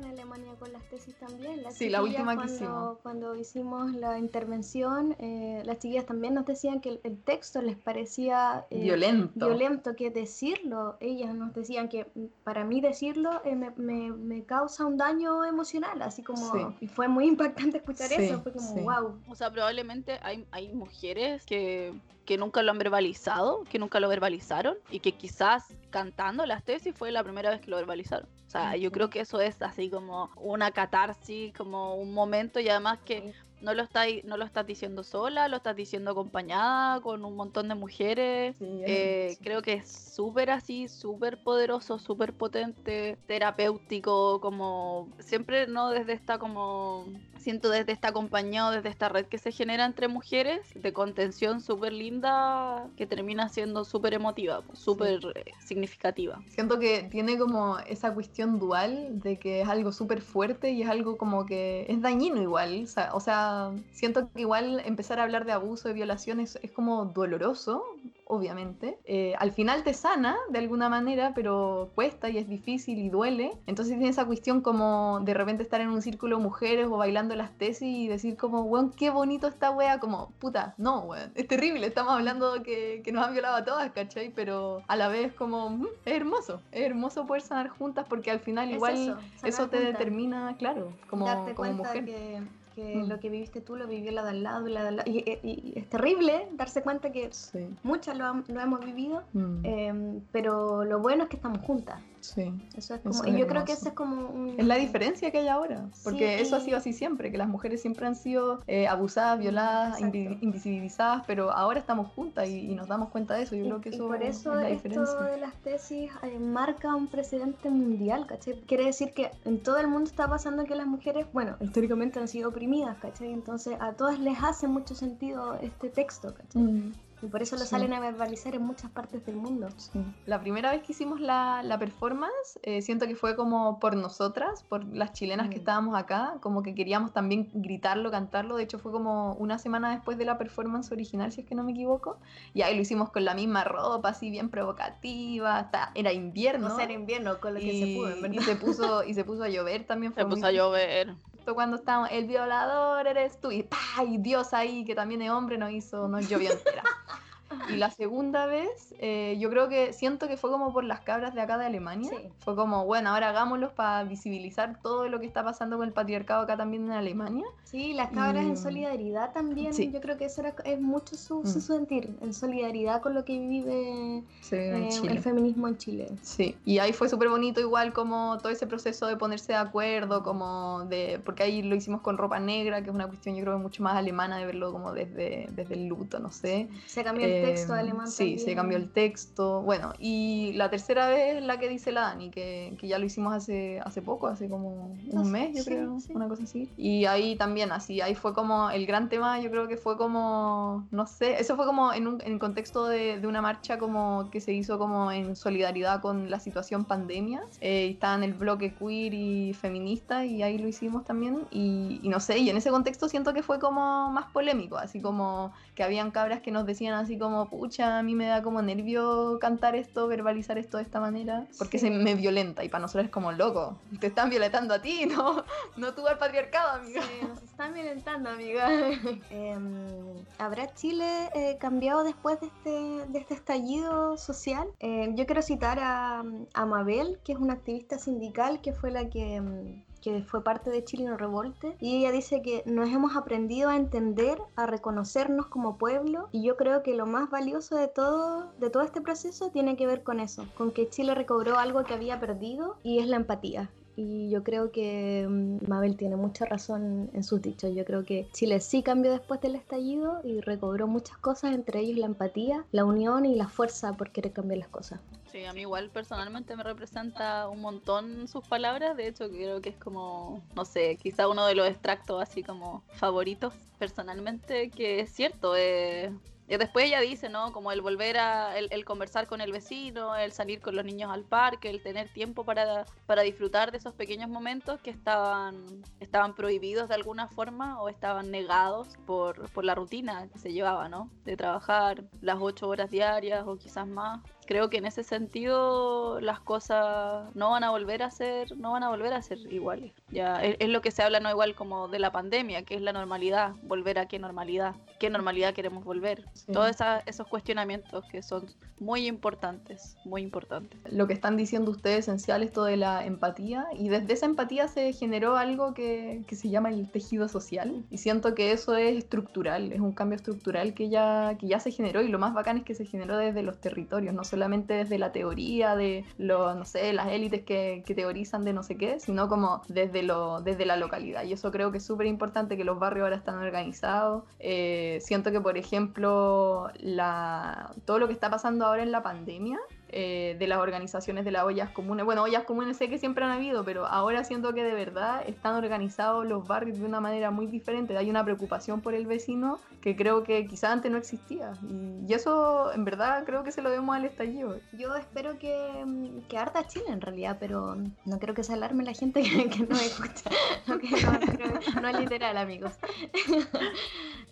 en Alemania con las tesis también. Las Sí, la última que cuando, hicimos. Cuando hicimos la intervención, eh, las chiquillas también nos decían que el, el texto les parecía eh, Violento. violento, que decirlo, ellas nos decían que mm, para mí decirlo eh, me, me- me causa un daño emocional, así como... Sí. Y fue muy impactante escuchar Sí, eso, fue como, sí. wow. O sea, probablemente hay, hay mujeres que, que nunca lo han verbalizado, que nunca lo verbalizaron y que quizás cantando las tesis fue la primera vez que lo verbalizaron. O sea, yo creo que eso es así como una catarsis, como un momento y además que no lo estás no lo estás diciendo sola, lo estás diciendo acompañada con un montón de mujeres. Sí, Eh. Creo que es súper así, súper poderoso, súper potente, terapéutico, como siempre, ¿no? Desde esta como, siento desde esta acompañado, desde esta red que se genera entre mujeres, de contención súper linda, que termina siendo súper emotiva, pues, súper eh, significativa. Siento que tiene como esa cuestión dual de que es algo súper fuerte y es algo como que es dañino igual. O sea, o sea, siento que igual empezar a hablar de abuso, de violaciones, es como doloroso, obviamente. Eh, al final te sana de alguna manera, pero cuesta y es difícil y duele. Entonces tiene esa cuestión como de repente estar en un círculo de mujeres o bailando las tesis y decir como, weón, qué bonito esta wea, como, puta, no, weón, es terrible, estamos hablando que, que nos han violado a todas, ¿cachai? Pero a la vez como, mm, es hermoso, es hermoso poder sanar juntas porque al final Es igual eso, te juntas. determina, claro, como, darte como mujer. que, que Mm. lo que viviste tú lo vivió la de al lado y la de al lado. Y, y- y es terrible darse cuenta que Sí. muchas lo hemos vivido, mm, em, pero lo bueno es que estamos juntas. Sí. Eso es Eso como, es y yo creo que hermoso. eso es como un... Es la diferencia que hay ahora, porque Sí, eso ha y- sido así siempre, que las mujeres siempre han sido eh, abusadas, violadas, Exacto. invi- invisibilizadas, pero ahora estamos juntas y, y nos damos cuenta de eso. Yo Y, creo que y eso, por eso es la esto diferencia. de las tesis eh, marca un precedente mundial, ¿cachai? Quiere decir que en todo el mundo está pasando que las mujeres, bueno, históricamente han sido oprimidas, ¿cachai? Entonces a todas les hace mucho sentido este texto, ¿cachai? Mm, Y por eso lo Sí. salen a verbalizar en muchas partes del mundo. sí. La primera vez que hicimos la, la performance, eh, siento que fue como por nosotras, por las chilenas que Mm. estábamos acá, como que queríamos también gritarlo, cantarlo. De hecho, fue como una semana después de la performance original, si es que no me equivoco. Y ahí lo hicimos con la misma ropa, así bien provocativa. Hasta era invierno. No ser invierno con lo que y, se pudo, en y verdad. se puso y se puso a llover también fue Se puso muy a llover. Cuando estábamos el violador eres tú y ¡pah! y Dios ahí que también es hombre nos hizo nos llovió entera y la segunda vez eh, yo creo que siento que fue como por las cabras de acá de Alemania Sí. fue como bueno ahora hagámoslos para visibilizar todo lo que está pasando con el patriarcado acá también en Alemania Sí, las cabras Y- en solidaridad también, Sí. yo creo que eso era- es mucho su, su Mm. sentir, en solidaridad con lo que vive Sí, eh, el feminismo en Chile. Sí, y ahí fue súper bonito igual como todo ese proceso de ponerse de acuerdo, como de, porque ahí lo hicimos con ropa negra, que es una cuestión yo creo mucho más alemana de verlo como desde, desde el luto, no sé. Se cambió el texto Eh, alemán Sí, se también. cambió el texto. Bueno, y la tercera vez es la que dice la Dani, que, que ya lo hicimos hace, hace poco, hace como Dos- un mes, yo sí, creo, sí. una cosa así. Y ahí también, así, ahí fue como el gran tema, yo creo que fue como, no sé, eso fue como en un en contexto de, de una marcha como que se hizo como en solidaridad con la situación pandemia. Eh, estaba en el bloque queer y feminista y ahí lo hicimos también. Y, y no sé, y en ese contexto siento que fue como más polémico, así como que habían cabras que nos decían así como, pucha, a mí me da como nervio cantar esto, verbalizar esto de esta manera, porque Sí. se me violenta y para nosotros es como loco, te están violentando a ti, no, no tú al patriarcado, amiga. Sí, nos están violentando, amiga. Em, ¿Habrá Chile eh, cambiado después de este, de este estallido social? Eh, yo quiero citar a, a Mabel, que es una activista sindical que fue la que, em, que fue parte de Chile No Revolte. Y ella dice que nos hemos aprendido a entender, a reconocernos como pueblo. Y yo creo que lo más valioso de todo, de todo este proceso tiene que ver con eso, con que Chile recobró algo que había perdido y es la empatía. Y yo creo que mm, Mabel tiene mucha razón en sus dichos. Yo creo que Chile sí cambió después del estallido y recobró muchas cosas, entre ellos la empatía, la unión y la fuerza por querer cambiar las cosas. Sí, a mí igual personalmente me representa un montón sus palabras. De hecho, creo que es como, no sé, quizá uno de los extractos así como favoritos personalmente, que es cierto. eh, Y después ella dice, ¿no? Como el volver a, el, conversar con el vecino, el salir con los niños al parque, el tener tiempo para, para disfrutar de esos pequeños momentos que estaban, estaban prohibidos de alguna forma o estaban negados por, por la rutina que se llevaba, ¿no? De trabajar las ocho horas diarias o quizás más creo que en ese sentido las cosas no van a volver a ser, no van a volver a ser iguales. Ya es, lo que se habla no igual como de la pandemia, que es la normalidad, volver a qué normalidad, qué normalidad queremos volver. Todos esos cuestionamientos que son muy importantes, muy importantes. Lo que están diciendo ustedes esencial esto de la empatía y desde esa empatía se generó algo que, que, se llama el tejido social y siento que eso es estructural, es un cambio estructural que ya, que ya se generó y lo más bacán es que se generó desde los territorios, no solo solamente desde la teoría de los, no sé, las élites que, teorizan de no sé qué, sino como desde, lo, desde la localidad. Y eso creo que es súper importante que los barrios ahora están organizados. Eh, siento que, por ejemplo, la, todo lo que está pasando ahora en la pandemia, eh, de las organizaciones de las ollas comunes. Bueno, ollas comunes sé que siempre han habido, pero ahora siento que de verdad están organizados los barrios de una manera muy diferente. Hay una preocupación por el vecino que creo que quizá antes no existía. Y, eso en verdad creo que se lo debemos al estallido. Yo espero que, que harta Chile en realidad, pero no creo que se alarme la gente que, no escucha. No, no, es literal, amigos.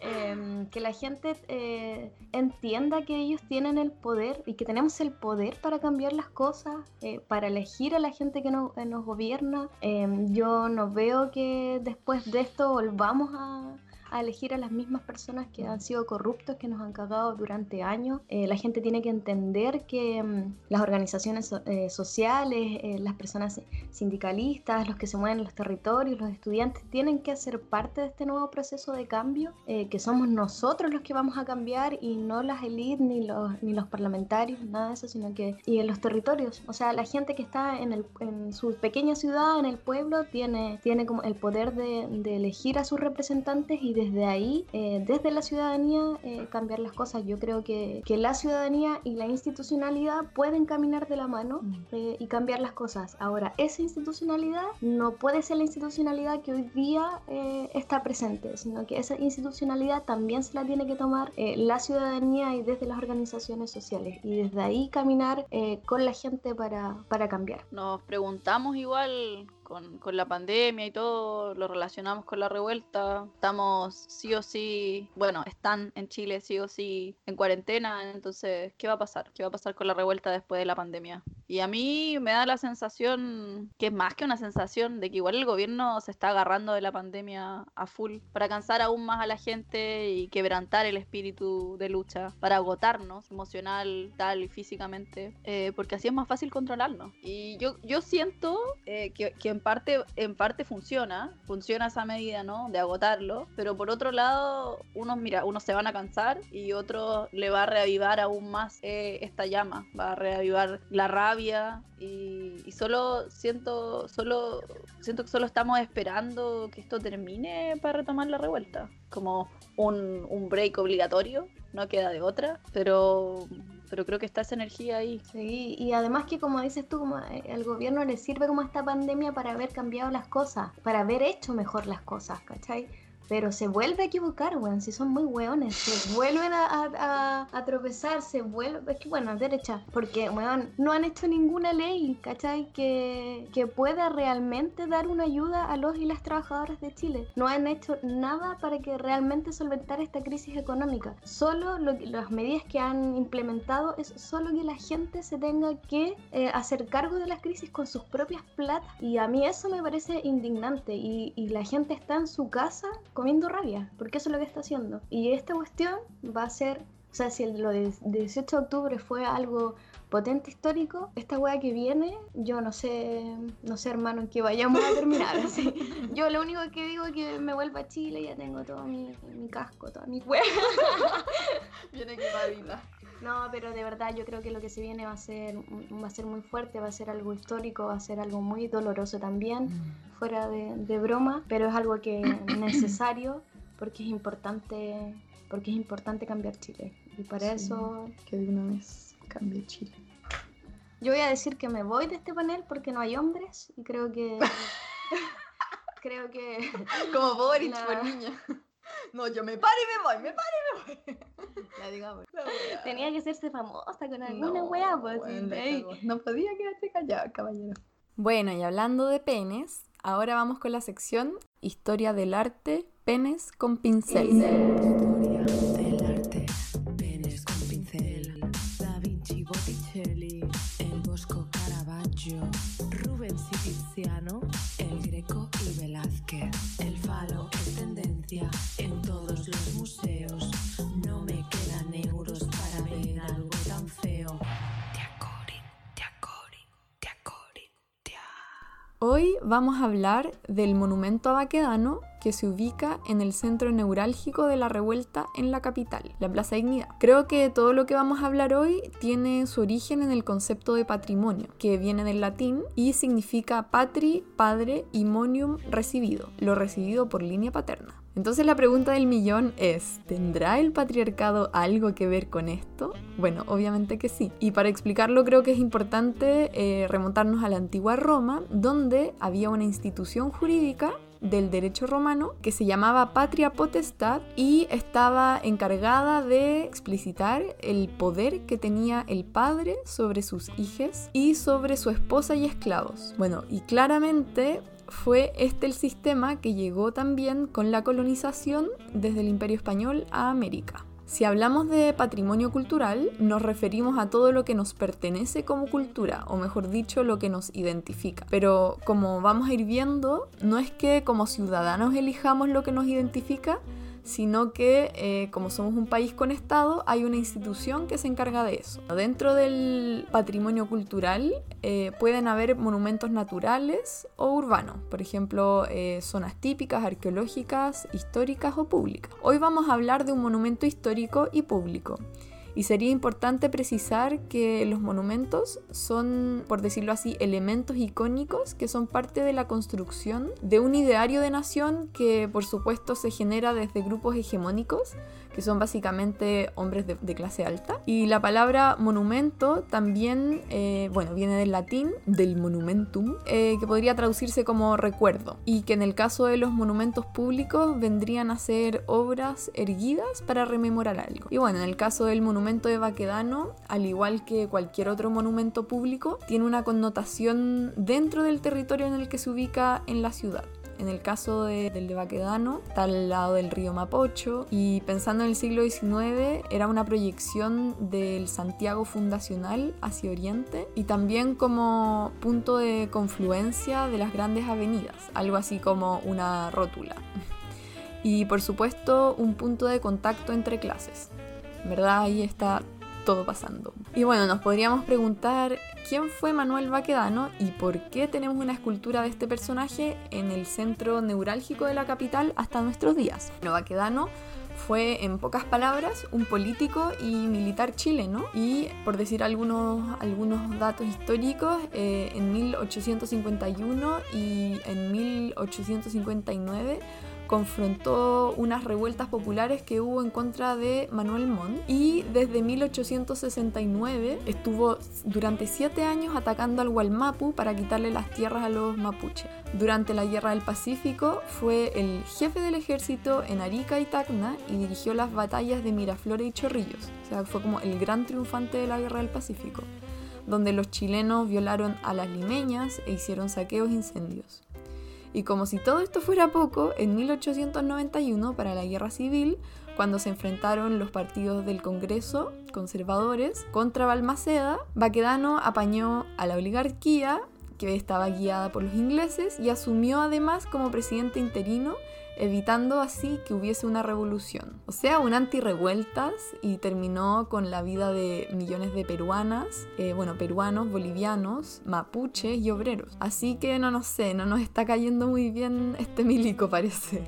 Em, que la gente eh, entienda que ellos tienen el poder y que tenemos el poder para cambiar las cosas, eh, para elegir a la gente que nos, nos gobierna. Em, yo no veo que después de esto volvamos a, a elegir a las mismas personas que han sido corruptos, que nos han cagado durante años. Eh, la gente tiene que entender que mm, las organizaciones eh, sociales, eh, las personas sindicalistas, los que se mueven en los territorios, los estudiantes, tienen que ser parte de este nuevo proceso de cambio, que somos nosotros los que vamos a cambiar y no las élites ni los, ni los parlamentarios, nada de eso, sino que y en los territorios. O sea, la gente que está en, el, en su pequeña ciudad, en el pueblo, tiene, tiene como el poder de, de elegir a sus representantes y desde ahí, eh, desde la ciudadanía, eh, cambiar las cosas. Yo creo que, que, la ciudadanía y la institucionalidad pueden caminar de la mano mm. eh, y cambiar las cosas. Ahora, esa institucionalidad no puede ser la institucionalidad que hoy día está presente, sino que esa institucionalidad también se la tiene que tomar la ciudadanía y desde las organizaciones sociales. Y desde ahí caminar con la gente para, para cambiar. Nos preguntamos igual con, la pandemia y todo, lo relacionamos con la revuelta. Estamos sí o sí, bueno, están en Chile sí o sí en cuarentena, entonces, ¿qué va a pasar? ¿Qué va a pasar con la revuelta después de la pandemia? Y a mí me da la sensación, que es más que una sensación, de que igual el gobierno se está agarrando de la pandemia a full para cansar aún más a la gente y quebrantar el espíritu de lucha, para agotarnos emocional, tal y físicamente, eh, porque así es más fácil controlarnos. Y yo, yo siento eh, que, que en parte, en parte funciona, funciona esa medida, ¿no? De agotarlo, pero por otro lado, unos, mira, unos se van a cansar y otros le va a reavivar aún más eh, esta llama, va a reavivar la rabia y, solo siento, solo siento que solo estamos esperando que esto termine para retomar la revuelta, como un, un break obligatorio, no queda de otra, pero pero creo que está esa energía ahí. Sí, y además que como dices tú, como eh, el gobierno le sirve como esta pandemia para haber cambiado las cosas, para haber hecho mejor las cosas, ¿cachai? Pero se vuelve a equivocar, weón, si son muy weones, se vuelven a, a, tropezar, se vuelve, es que bueno, derecha, porque, weón, no han hecho ninguna ley, ¿cachai? Que, que pueda realmente dar una ayuda a los y las trabajadoras de Chile. No han hecho nada para que realmente solventar esta crisis económica. Solo las medidas que han implementado es solo que la gente se tenga que eh, hacer cargo de las crisis con sus propias platas. Y a mí eso me parece indignante. Y, y la gente está en su casa comiendo rabia, porque eso es lo que está haciendo. Y esta cuestión va a ser, o sea, si lo de 18 de octubre fue algo potente histórico, esta wea que viene, yo no sé, no sé hermano en qué vayamos a terminar. Así. Yo lo único que digo es que me vuelva a Chile, ya tengo todo mi, mi casco, toda mi wea. viene vida no, pero de verdad yo creo que lo que se viene va a ser, va a ser muy fuerte, va a ser algo histórico, va a ser algo muy doloroso también, mm. fuera de, broma, pero es algo que es necesario porque es importante, porque es importante cambiar Chile. Y para eso que de una vez cambie Chile. Yo voy a decir que me voy de este panel porque no hay hombres y creo que creo que como Boris por niña. No, yo me paro y me voy, me paro y me voy. La digamos. Tenía que hacerse famosa con alguna No, wea, pues. No podía quedarse callada, caballero. Bueno, y hablando de penes, ahora vamos con la sección Historia del arte, penes con pincel. Historia del arte, penes con pincel, Da Vinci Botticelli, el Bosco Caravaggio, Rubens y Tiziano, el Greco y Velázquez. El falo es tendencia Hoy vamos a hablar del monumento a Baquedano que se ubica en el centro neurálgico de la revuelta en la capital, la Plaza Dignidad. Creo que todo lo que vamos a hablar hoy tiene su origen en el concepto de patrimonio, que viene del latín y significa patri, padre y monium recibido, lo recibido por línea paterna. Entonces la pregunta del millón es, ¿tendrá el patriarcado algo que ver con esto? Bueno, obviamente que sí. Y para explicarlo creo que es importante eh, remontarnos a la antigua Roma, donde había una institución jurídica del derecho romano que se llamaba patria potestad y estaba encargada de explicitar el poder que tenía el padre sobre sus hijas y sobre su esposa y esclavos. Bueno, y claramente fue este el sistema que llegó también con la colonización desde el Imperio Español a América. Si hablamos de patrimonio cultural, nos referimos a todo lo que nos pertenece como cultura, o mejor dicho, lo que nos identifica. Pero como vamos a ir viendo, no es que como ciudadanos elijamos lo que nos identifica, sino que eh, como somos un país con Estado, hay una institución que se encarga de eso. Dentro del patrimonio cultural eh, pueden haber monumentos naturales o urbanos, por ejemplo, eh, zonas típicas, arqueológicas, históricas o públicas. Hoy vamos a hablar de un monumento histórico y público. Y sería importante precisar que los monumentos son, por decirlo así, elementos icónicos que son parte de la construcción de un ideario de nación que por supuesto se genera desde grupos hegemónicos, que son básicamente hombres de, clase alta. Y la palabra monumento también, eh, bueno, viene del latín, del monumentum, eh, que podría traducirse como recuerdo. Y que en el caso de los monumentos públicos vendrían a ser obras erguidas para rememorar algo. Y bueno, en el caso del monumento de Baquedano, al igual que cualquier otro monumento público, tiene una connotación dentro del territorio en el que se ubica en la ciudad. En el caso de- del de Baquedano, está al lado del río Mapocho y pensando en el siglo XIX era una proyección del Santiago fundacional hacia Oriente y también como punto de confluencia de las grandes avenidas, algo así como una rótula. Y por supuesto un punto de contacto entre clases. ¿Verdad? Ahí está todo pasando. Y bueno, nos podríamos preguntar quién fue Manuel Baquedano y por qué tenemos una escultura de este personaje en el centro neurálgico de la capital hasta nuestros días. Bueno, Baquedano fue, en pocas palabras, un político y militar chileno y, por decir algunos, algunos datos históricos, eh, en 1851 y en 1859 confrontó unas revueltas populares que hubo en contra de Manuel Montt y desde 1869 estuvo durante siete años atacando al Gualmapu para quitarle las tierras a los mapuches. Durante la Guerra del Pacífico fue el jefe del ejército en Arica y Tacna y dirigió las batallas de Miraflores y Chorrillos. O sea, fue como el gran triunfante de la Guerra del Pacífico, donde los chilenos violaron a las limeñas e hicieron saqueos e incendios. Y como si todo esto fuera poco, en 1891, para la guerra civil, cuando se enfrentaron los partidos del Congreso conservadores contra Balmaceda, Baquedano apañó a la oligarquía, que estaba guiada por los ingleses, y asumió además como presidente interino, evitando así que hubiese una revolución. O sea, un antirrevueltas y terminó con la vida de millones de peruanas, eh, bueno, peruanos, bolivianos, mapuches y obreros. Así que no, no sé, no nos está cayendo muy bien este milico parece.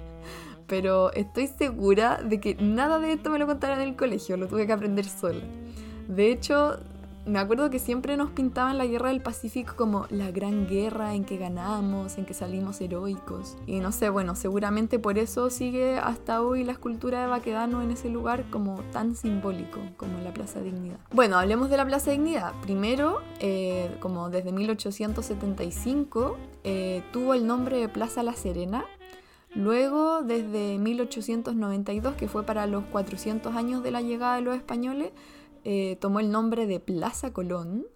Pero estoy segura de que nada de esto me lo contaron en el colegio, lo tuve que aprender sola. De hecho, me acuerdo que siempre nos pintaban la guerra del Pacífico como la gran guerra en que ganamos, en que salimos heroicos. Y no sé, bueno, seguramente por eso sigue hasta hoy la escultura de Baquedano en ese lugar como tan simbólico como la Plaza Dignidad. Bueno, hablemos de la Plaza Dignidad. Primero, eh, como desde 1875, eh, tuvo el nombre de Plaza La Serena, Luego, desde 1892, que fue para los 400 años de la llegada de los españoles, eh, tomó el nombre de Plaza Colón.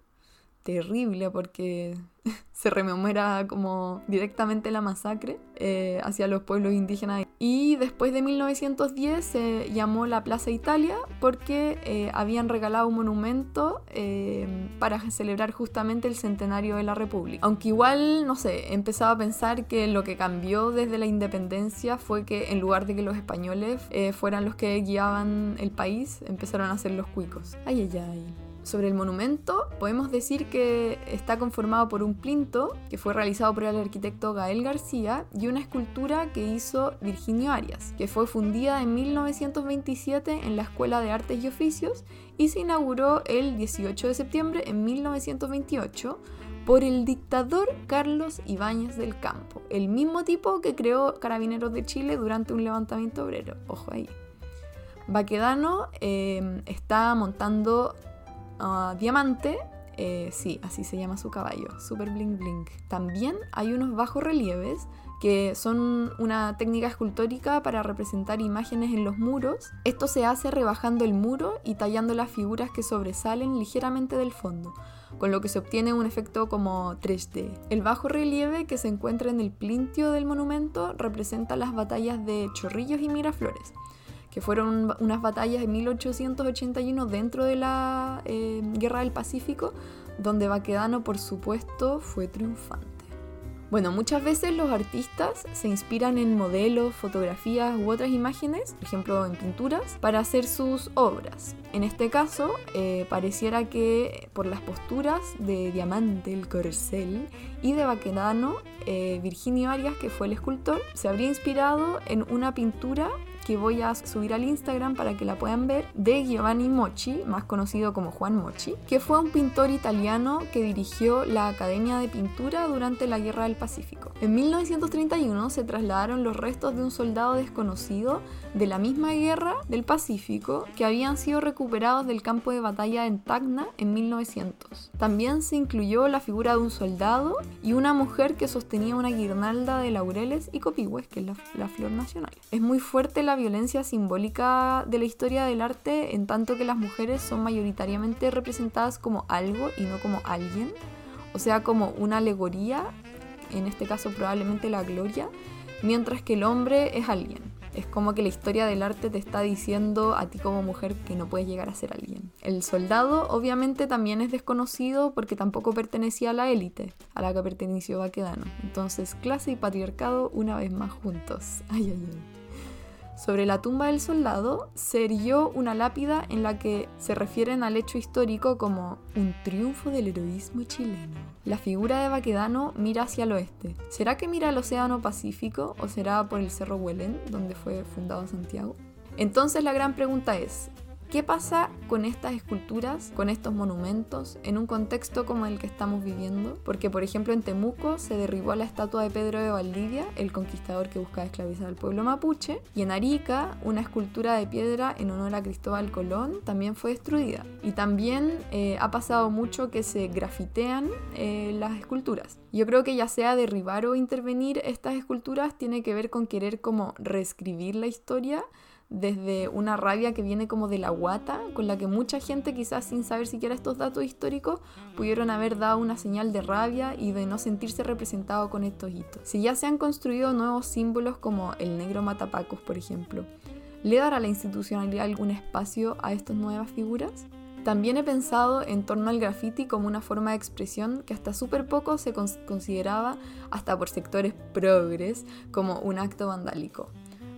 Terrible porque se rememora como directamente la masacre eh, hacia los pueblos indígenas. Y después de 1910 se llamó la Plaza Italia porque eh, habían regalado un monumento eh, para celebrar justamente el centenario de la República. Aunque igual, no sé, empezaba a pensar que lo que cambió desde la independencia fue que en lugar de que los españoles fueran los que guiaban el país, empezaron a ser los cuicos. Ay, ay, ay. Sobre el monumento, podemos decir que está conformado por un plinto que fue realizado por el arquitecto Gael García y una escultura que hizo Virginio Arias, que fue fundida en 1927 en la Escuela de Artes y Oficios y se inauguró el 18 de septiembre en 1928 por el dictador Carlos Ibáñez del Campo, el mismo tipo que creó Carabineros de Chile durante un levantamiento obrero. Ojo ahí. Baquedano eh, está montando diamante, eh, sí, así se llama su caballo, super bling bling. También hay unos bajos relieves que son una técnica escultórica para representar imágenes en los muros. Esto se hace rebajando el muro y tallando las figuras que sobresalen ligeramente del fondo, con lo que se obtiene un efecto como 3D. El bajo relieve que se encuentra en el plintio del monumento representa las batallas de Chorrillos y Miraflores que fueron unas batallas en 1881 dentro de la eh, Guerra del Pacífico, donde Baquedano, por supuesto, fue triunfante. Bueno, muchas veces los artistas se inspiran en modelos, fotografías u otras imágenes, por ejemplo en pinturas, para hacer sus obras. En este caso, eh, pareciera que por las posturas de Diamante, el corcel, y de Baquedano, eh, Virginio Arias, que fue el escultor, se habría inspirado en una pintura que voy a subir al Instagram para que la puedan ver, de Giovanni Mochi, más conocido como Juan Mochi, que fue un pintor italiano que dirigió la Academia de Pintura durante la Guerra del Pacífico. En 1931 se trasladaron los restos de un soldado desconocido de la misma guerra del Pacífico que habían sido recuperados del campo de batalla en Tacna en 1900. También se incluyó la figura de un soldado y una mujer que sostenía una guirnalda de laureles y copigües, que es la, la flor nacional. Es muy fuerte la violencia simbólica de la historia del arte en tanto que las mujeres son mayoritariamente representadas como algo y no como alguien, o sea, como una alegoría, en este caso probablemente la gloria, mientras que el hombre es alguien. Es como que la historia del arte te está diciendo a ti como mujer que no puedes llegar a ser alguien. El soldado obviamente también es desconocido porque tampoco pertenecía a la élite, a la que perteneció Baquedano. Entonces clase y patriarcado una vez más juntos. Ay, ay, ay. Sobre la tumba del soldado se erigió una lápida en la que se refieren al hecho histórico como un triunfo del heroísmo chileno. La figura de Baquedano mira hacia el oeste. ¿Será que mira al Océano Pacífico o será por el Cerro Huelén, donde fue fundado Santiago? Entonces la gran pregunta es, ¿Qué pasa con estas esculturas, con estos monumentos, en un contexto como el que estamos viviendo? Porque, por ejemplo, en Temuco se derribó la estatua de Pedro de Valdivia, el conquistador que buscaba esclavizar al pueblo mapuche, y en Arica, una escultura de piedra en honor a Cristóbal Colón también fue destruida. Y también eh, ha pasado mucho que se grafitean eh, las esculturas. Yo creo que ya sea derribar o intervenir estas esculturas tiene que ver con querer como reescribir la historia desde una rabia que viene como de la guata, con la que mucha gente quizás sin saber siquiera estos datos históricos pudieron haber dado una señal de rabia y de no sentirse representado con estos hitos. Si ya se han construido nuevos símbolos como el negro matapacos, por ejemplo, ¿le dará la institucionalidad algún espacio a estas nuevas figuras? También he pensado en torno al graffiti como una forma de expresión que hasta súper poco se consideraba, hasta por sectores progres, como un acto vandálico.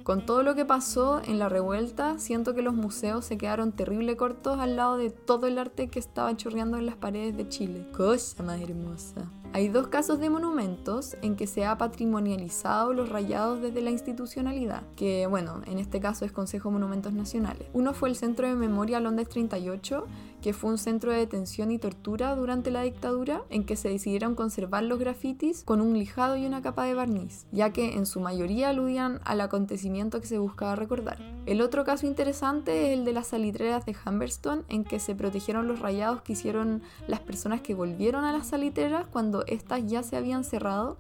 Con todo lo que pasó en la revuelta, siento que los museos se quedaron terrible cortos al lado de todo el arte que estaba chorreando en las paredes de Chile. Cosa más hermosa. Hay dos casos de monumentos en que se ha patrimonializado los rayados desde la institucionalidad, que bueno, en este caso es Consejo de Monumentos Nacionales. Uno fue el Centro de Memoria Londres 38, que fue un centro de detención y tortura durante la dictadura, en que se decidieron conservar los grafitis con un lijado y una capa de barniz, ya que en su mayoría aludían al acontecimiento que se buscaba recordar. El otro caso interesante es el de las salitreras de Humberstone, en que se protegieron los rayados que hicieron las personas que volvieron a las salitreras cuando estas ya se habían cerrado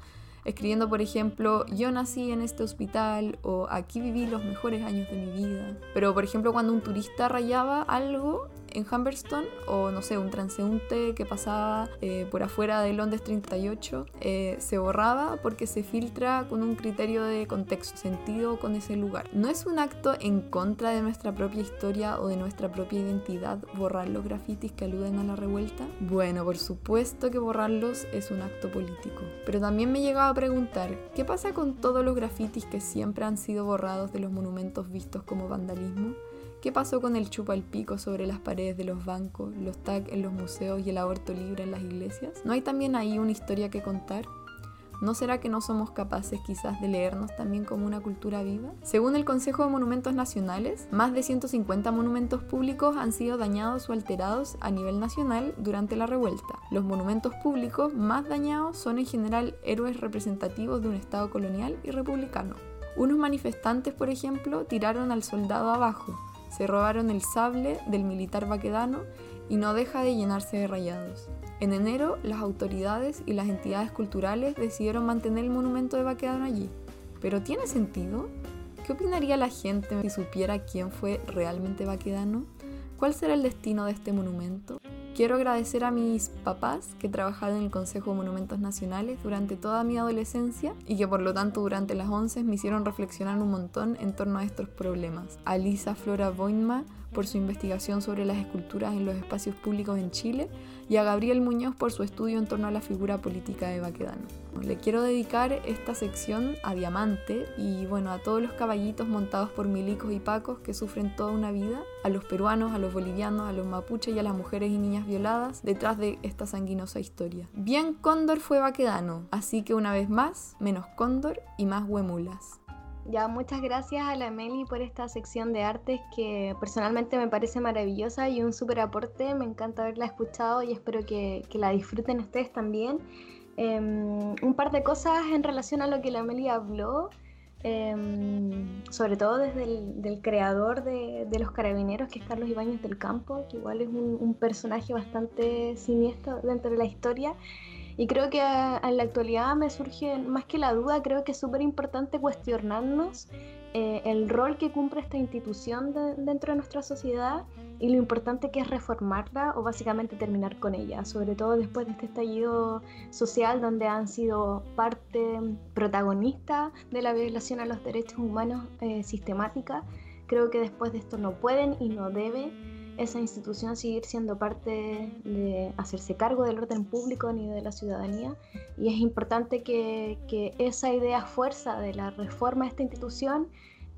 escribiendo por ejemplo yo nací en este hospital o aquí viví los mejores años de mi vida. Pero por ejemplo cuando un turista rayaba algo en Humberston o no sé, un transeúnte que pasaba eh, por afuera de Londres 38 eh, se borraba porque se filtra con un criterio de contexto, sentido con ese lugar. No es un acto en contra de nuestra propia historia o de nuestra propia identidad borrar los grafitis que aluden a la revuelta. Bueno, por supuesto que borrarlos es un acto político. Pero también me he llegado a preguntar, ¿qué pasa con todos los grafitis que siempre han sido borrados de los monumentos vistos como vandalismo? ¿Qué pasó con el chupa al pico sobre las paredes de los bancos, los tags en los museos y el aborto libre en las iglesias? ¿No hay también ahí una historia que contar? ¿No será que no somos capaces quizás de leernos también como una cultura viva? Según el Consejo de Monumentos Nacionales, más de 150 monumentos públicos han sido dañados o alterados a nivel nacional durante la revuelta. Los monumentos públicos más dañados son en general héroes representativos de un Estado colonial y republicano. Unos manifestantes, por ejemplo, tiraron al soldado abajo, se robaron el sable del militar vaquedano y no deja de llenarse de rayados. En enero, las autoridades y las entidades culturales decidieron mantener el monumento de Baquedano allí. ¿Pero tiene sentido? ¿Qué opinaría la gente si supiera quién fue realmente Baquedano? ¿Cuál será el destino de este monumento? Quiero agradecer a mis papás que trabajaron en el Consejo de Monumentos Nacionales durante toda mi adolescencia y que por lo tanto durante las 11 me hicieron reflexionar un montón en torno a estos problemas. A Lisa Flora Boinma por su investigación sobre las esculturas en los espacios públicos en Chile y a Gabriel Muñoz por su estudio en torno a la figura política de Baquedano. Le quiero dedicar esta sección a Diamante y bueno, a todos los caballitos montados por milicos y pacos que sufren toda una vida, a los peruanos, a los bolivianos, a los mapuches y a las mujeres y niñas violadas detrás de esta sanguinosa historia. Bien Cóndor fue Baquedano, así que una vez más, menos Cóndor y más huemulas. Ya, muchas gracias a la Meli por esta sección de artes que personalmente me parece maravillosa y un súper aporte. Me encanta haberla escuchado y espero que, que la disfruten ustedes también. Em, un par de cosas en relación a lo que la Meli habló, em, sobre todo desde el del creador de, de, los carabineros, que es Carlos Ibáñez del Campo, que igual es un, un personaje bastante siniestro dentro de la historia. Y creo que en la actualidad me surge más que la duda, creo que es súper importante cuestionarnos eh, el rol que cumple esta institución de, dentro de nuestra sociedad y lo importante que es reformarla o básicamente terminar con ella, sobre todo después de este estallido social donde han sido parte protagonista de la violación a los derechos humanos eh, sistemática. Creo que después de esto no pueden y no deben esa institución seguir siendo parte de hacerse cargo del orden público ni de la ciudadanía y es importante que, que esa idea fuerza de la reforma de esta institución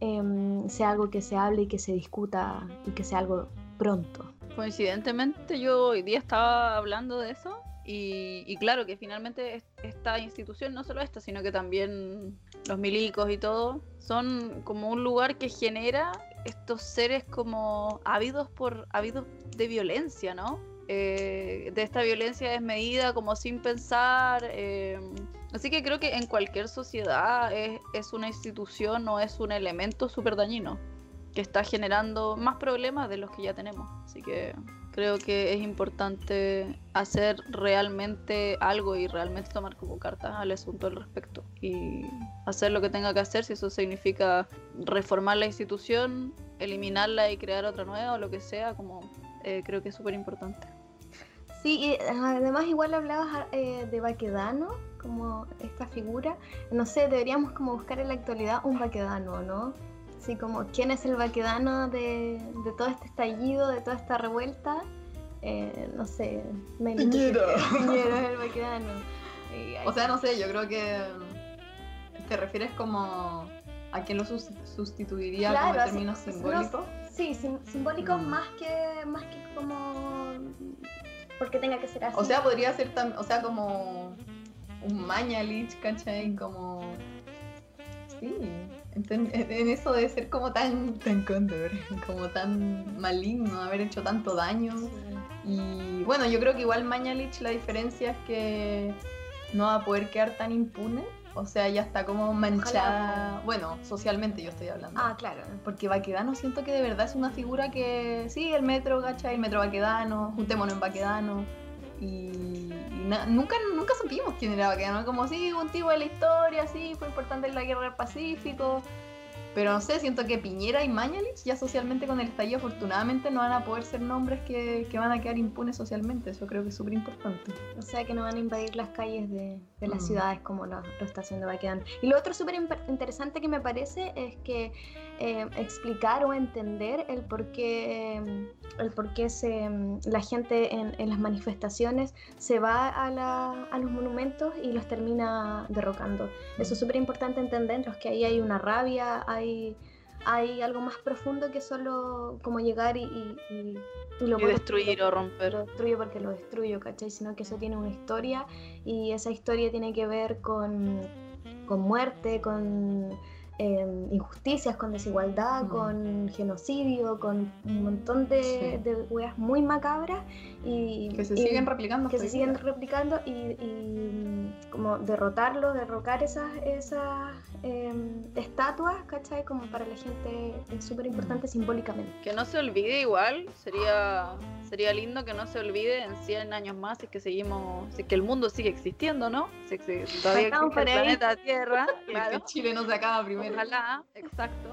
eh, sea algo que se hable y que se discuta y que sea algo pronto. Coincidentemente yo hoy día estaba hablando de eso y, y, claro que finalmente esta institución, no solo esta, sino que también los milicos y todo, son como un lugar que genera estos seres como ávidos por ávidos de violencia, ¿no? Eh, de esta violencia desmedida, como sin pensar. Eh, así que creo que en cualquier sociedad es, es una institución o es un elemento súper dañino que está generando más problemas de los que ya tenemos. Así que creo que es importante hacer realmente algo y realmente tomar como cartas al asunto al respecto y hacer lo que tenga que hacer, si eso significa reformar la institución, eliminarla y crear otra nueva o lo que sea, como eh, creo que es súper importante. Sí, y además igual hablabas eh, de Baquedano, como esta figura, no sé, deberíamos como buscar en la actualidad un Baquedano, ¿no? Así como, ¿quién es el vaquedano de, de todo este estallido, de toda esta revuelta? Eh, no sé, Piñera. Piñera es el vaquedano. O sea, no sé, yo creo que te refieres como a quién lo sustituiría claro, como término así, simbólico. No, sí, sim simbólico Mm. más que más que como porque tenga que ser así. O sea, podría ser tam- o sea, como un Mañalich, ¿cachai? Como. Sí. En, en eso de ser como tan, tan cóndor, como tan maligno, haber hecho tanto daño. Y bueno, yo creo que igual Mañalich la diferencia es que no va a poder quedar tan impune. O sea, ya está como manchada. Bueno, socialmente yo estoy hablando. Ah, claro. Porque Baquedano siento que de verdad es una figura que. Sí, el metro, ¿cachai? El metro Baquedano, juntémonos en Baquedano. Y, y na- nunca, nunca supimos quién era Baquedano, como sí, un tipo de la historia, sí, fue importante en la guerra del Pacífico. Pero no sé, siento que Piñera y Mañalich ya socialmente con el estallido afortunadamente no van a poder ser nombres que, que van a quedar impunes socialmente. Eso creo que es súper importante. O sea que no van a invadir las calles de, de las Mm. ciudades como lo, lo está haciendo Baquedano. Y lo otro súper interesante que me parece es que eh, explicar o entender el por qué, eh, el por qué se, mm, la gente en, en las manifestaciones se va a, la- a los monumentos y los termina derrocando. Eso es súper importante entenderlos, que ahí hay una rabia, hay, hay algo más profundo que solo como llegar y, y, y- y lo destruir porque o lo romper. destruyo porque lo destruyo, ¿cachai? Sino que eso tiene una historia y esa historia tiene que ver con, con muerte, con eh, injusticias, con desigualdad, Mm. con genocidio, con un montón de, Sí. de weas muy macabras y Que se y- siguen replicando. que se hoy siguen replicando y, y como derrotarlo, derrocar esas, esas em, estatuas, ¿cachai? Como para la gente es súper importante simbólicamente. Que no se olvide igual, sería sería lindo que no se olvide en 100 años más si es que seguimos, si es que el mundo sigue existiendo, ¿no? Si es que todavía existe el por ahí. planeta Tierra, Que claro. Chile no se acaba primero. Ojalá, exacto.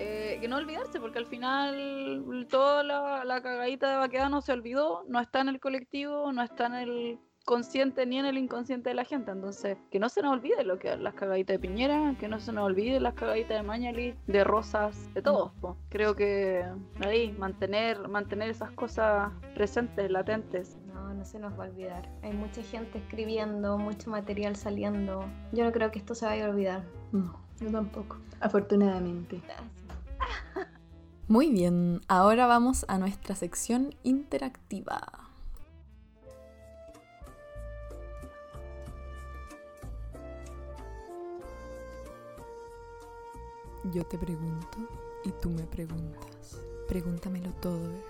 Eh, que no olvidarse, porque al final toda la, la cagadita de Baquedano se olvidó, no está en el colectivo, no está en el consciente ni en el inconsciente de la gente. Entonces, que no se nos olvide lo que las cagaditas de Piñera, que no se nos olvide las cagaditas de Mañalich, de Rosas, de todos. po. Creo que ahí, mantener, mantener esas cosas presentes, latentes. No, no se nos va a olvidar. Hay mucha gente escribiendo, mucho material saliendo. Yo no creo que esto se vaya a olvidar. No, yo tampoco. Afortunadamente. Muy bien, ahora vamos a nuestra sección interactiva. Yo te pregunto y tú me preguntas. Pregúntamelo todo, bebé.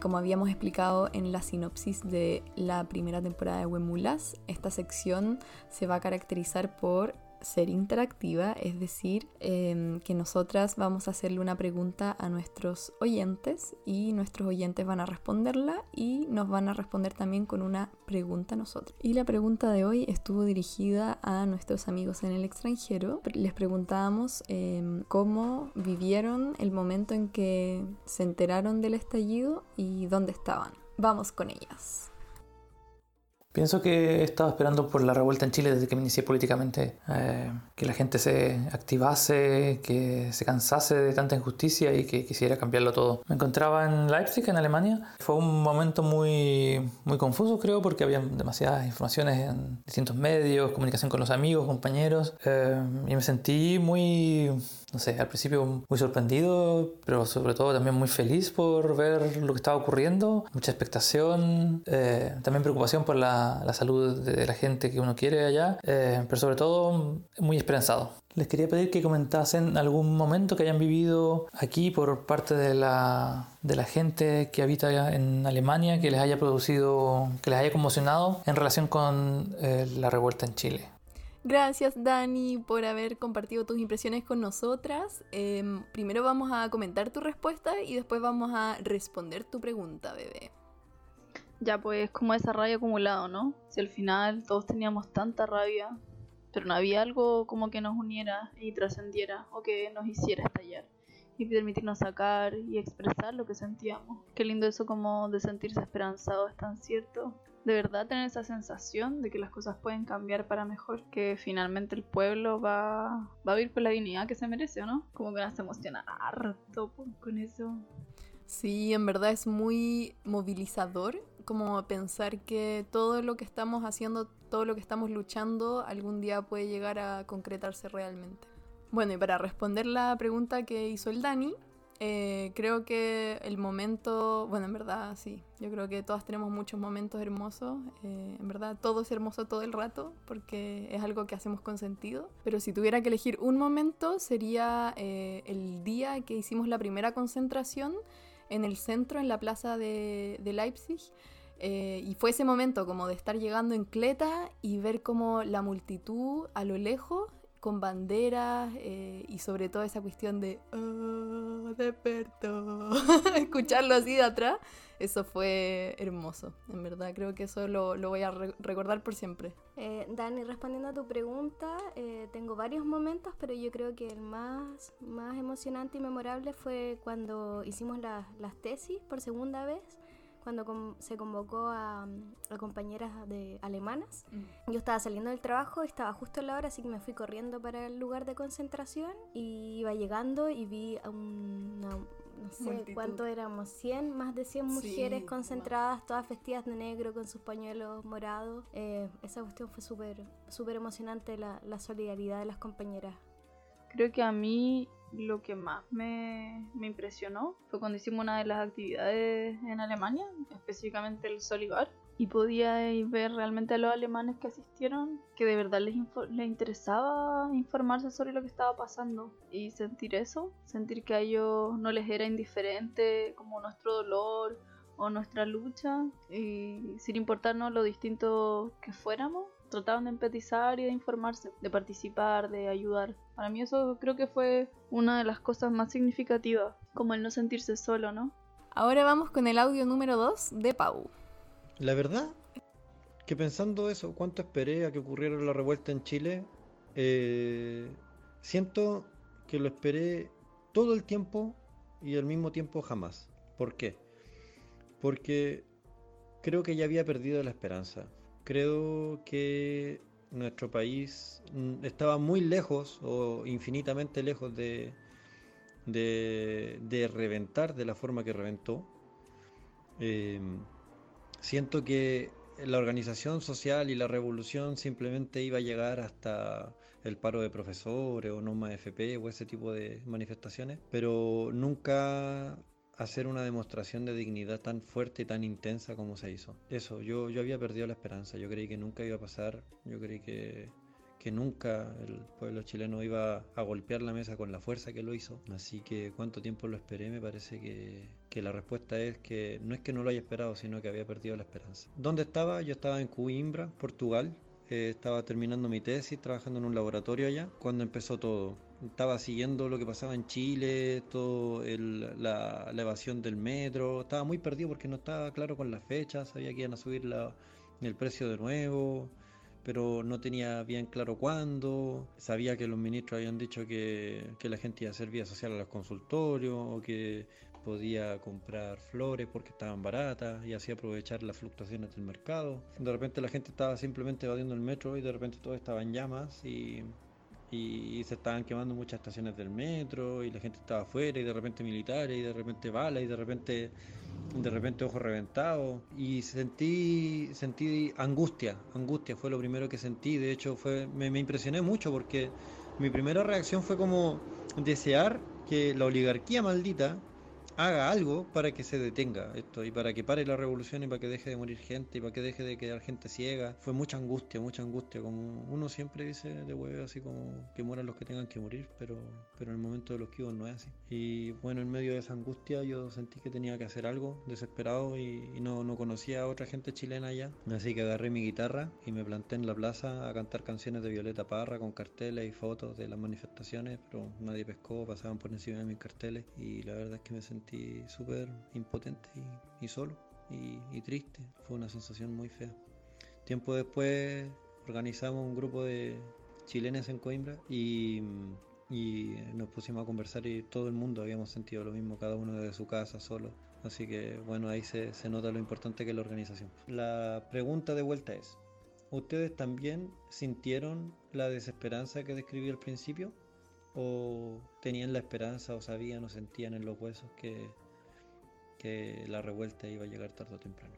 Como habíamos explicado en la sinopsis de la primera temporada de Huemulas, esta sección se va a caracterizar por ser interactiva, es decir, em, que nosotras vamos a hacerle una pregunta a nuestros oyentes y nuestros oyentes van a responderla y nos van a responder también con una pregunta a nosotros. Y la pregunta de hoy estuvo dirigida a nuestros amigos en el extranjero. Les preguntábamos em, cómo vivieron el momento en que se enteraron del estallido y dónde estaban. Vamos con ellas. Pienso que he estado esperando por la revuelta en Chile desde que me inicié políticamente, eh, que la gente se activase, que se cansase de tanta injusticia y que quisiera cambiarlo todo. Me encontraba en Leipzig, en Alemania. Fue un momento muy, muy confuso, creo, porque había demasiadas informaciones en distintos medios, comunicación con los amigos, compañeros, eh, y me sentí muy, no sé, al principio muy sorprendido, pero sobre todo también muy feliz por ver lo que estaba ocurriendo, mucha expectación, eh, también preocupación por la, la salud de la gente que uno quiere allá, eh, pero sobre todo muy esperanzado. Les quería pedir que comentasen algún momento que hayan vivido aquí por parte de la, de la gente que habita en Alemania, que les haya producido, que les haya conmocionado en relación con eh, la revuelta en Chile. Gracias Dani por haber compartido tus impresiones con nosotras. Em, primero vamos a comentar tu respuesta y después vamos a responder tu pregunta, bebé. Ya pues como esa rabia acumulada, ¿no? Si al final todos teníamos tanta rabia, pero no había algo como que nos uniera y trascendiera o que nos hiciera estallar y permitirnos sacar y expresar lo que sentíamos. Qué lindo eso como de sentirse esperanzado, es tan cierto. De verdad tener esa sensación de que las cosas pueden cambiar para mejor, que finalmente el pueblo va, va a vivir con la dignidad que se merece, ¿o no? Como que nos emociona harto con eso. Sí, en verdad es muy movilizador como pensar que todo lo que estamos haciendo, todo lo que estamos luchando, algún día puede llegar a concretarse realmente. Bueno, y para responder la pregunta que hizo el Dani, eh, creo que el momento, bueno, en verdad sí, yo creo que todas tenemos muchos momentos hermosos, eh, en verdad todo es hermoso todo el rato porque es algo que hacemos con sentido, pero si tuviera que elegir un momento sería eh, el día que hicimos la primera concentración en el centro, en la plaza de, de Leipzig. eh, y fue ese momento como de estar llegando en Cleta y ver como la multitud a lo lejos con banderas eh, y sobre todo esa cuestión de oh, despertó escucharlo así de atrás Eso fue hermoso, en verdad. Creo que eso lo, lo voy a re- recordar por siempre. Eh, Dani, respondiendo a tu pregunta, eh, tengo varios momentos, pero yo creo que el más, más emocionante y memorable fue cuando hicimos la- las tesis por segunda vez, cuando con- se convocó a, a compañeras de alemanas. Yo estaba saliendo del trabajo, estaba justo en la hora, así que me fui corriendo para el lugar de concentración y iba llegando y vi a una, no sé Multitud. cuánto éramos, 100, más de 100 Sí, mujeres más. concentradas, todas vestidas de negro con sus pañuelos morados. Eh, esa cuestión fue súper súper emocionante, la, la solidaridad de las compañeras. Creo que a mí lo que más me, me impresionó fue cuando hicimos una de las actividades en Alemania, específicamente el Solivar, y podía ver realmente a los alemanes que asistieron que de verdad les, les interesaba informarse sobre lo que estaba pasando y sentir eso, sentir que a ellos no les era indiferente como nuestro dolor o nuestra lucha y sin importarnos lo distinto que fuéramos, trataban de empatizar y de informarse, de participar, de ayudar. Para mí eso creo que fue una de las cosas más significativas, como el no sentirse solo, ¿no? Ahora vamos con el audio número 2 de Pau. La verdad que pensando eso, cuánto esperé a que ocurriera la revuelta en Chile, eh, siento que lo esperé todo el tiempo y al mismo tiempo jamás. ¿Por qué? Porque creo que ya había perdido la esperanza. Creo que nuestro país mm, estaba muy lejos o infinitamente lejos de, de, reventar de la forma que reventó. Eh, siento que la organización social y la revolución simplemente iba a llegar hasta el paro de profesores o no FP o ese tipo de manifestaciones, pero nunca hacer una demostración de dignidad tan fuerte y tan intensa como se hizo. Eso, yo, yo había perdido la esperanza, yo creí que nunca iba a pasar, yo creí que, que nunca el pueblo chileno iba a golpear la mesa con la fuerza que lo hizo. Así que cuánto tiempo lo esperé, me parece que, que la respuesta es que no es que no lo haya esperado, sino que había perdido la esperanza. ¿Dónde estaba? Yo estaba en Coimbra, Portugal. Eh, estaba terminando mi tesis, trabajando en un laboratorio allá, cuando empezó todo. Estaba siguiendo lo que pasaba en Chile, todo la, la evasión del metro. Estaba muy perdido porque no estaba claro con las fechas, sabía que iban a subir el precio de nuevo pero no tenía bien claro cuándo. Sabía que los ministros habían dicho que, que la gente iba a hacer vía social a los consultorios o que podía comprar flores porque estaban baratas y así aprovechar las fluctuaciones del mercado. De repente la gente estaba simplemente evadiendo el metro y de repente todo estaba en llamas y, y se estaban quemando muchas estaciones del metro y la gente estaba afuera y de repente militares y de repente balas y de repente de repente ojos reventados. Y sentí sentí angustia angustia fue lo primero que sentí. De hecho fue me, me impresioné mucho porque mi primera reacción fue como desear que la oligarquía maldita haga algo para que se detenga esto y para que pare la revolución y para que deje de morir gente y para que deje de quedar gente ciega. Fue mucha angustia, mucha angustia, como uno siempre dice de huevo, así como que mueran los que tengan que morir, pero, pero en el momento de los kibos no es así. Y bueno, en medio de esa angustia yo sentí que tenía que hacer algo, desesperado, y, y no, no conocía a otra gente chilena allá. Así que agarré mi guitarra y me planté en la plaza a cantar canciones de Violeta Parra con carteles y fotos de las manifestaciones, pero nadie pescó, pasaban por encima de mis carteles y la verdad es que me sentí súper impotente y, solo y, triste. Fue una sensación muy fea. Tiempo después organizamos un grupo de chilenes en Coimbra y, y nos pusimos a conversar y todo el mundo habíamos sentido lo mismo, cada uno desde su casa solo. Así que bueno, ahí se, se nota lo importante que es la organización. La pregunta de vuelta es, ¿ustedes también sintieron la desesperanza que describí al principio? ¿O tenían la esperanza o sabían o sentían en los huesos que, que la revuelta iba a llegar tarde o temprano?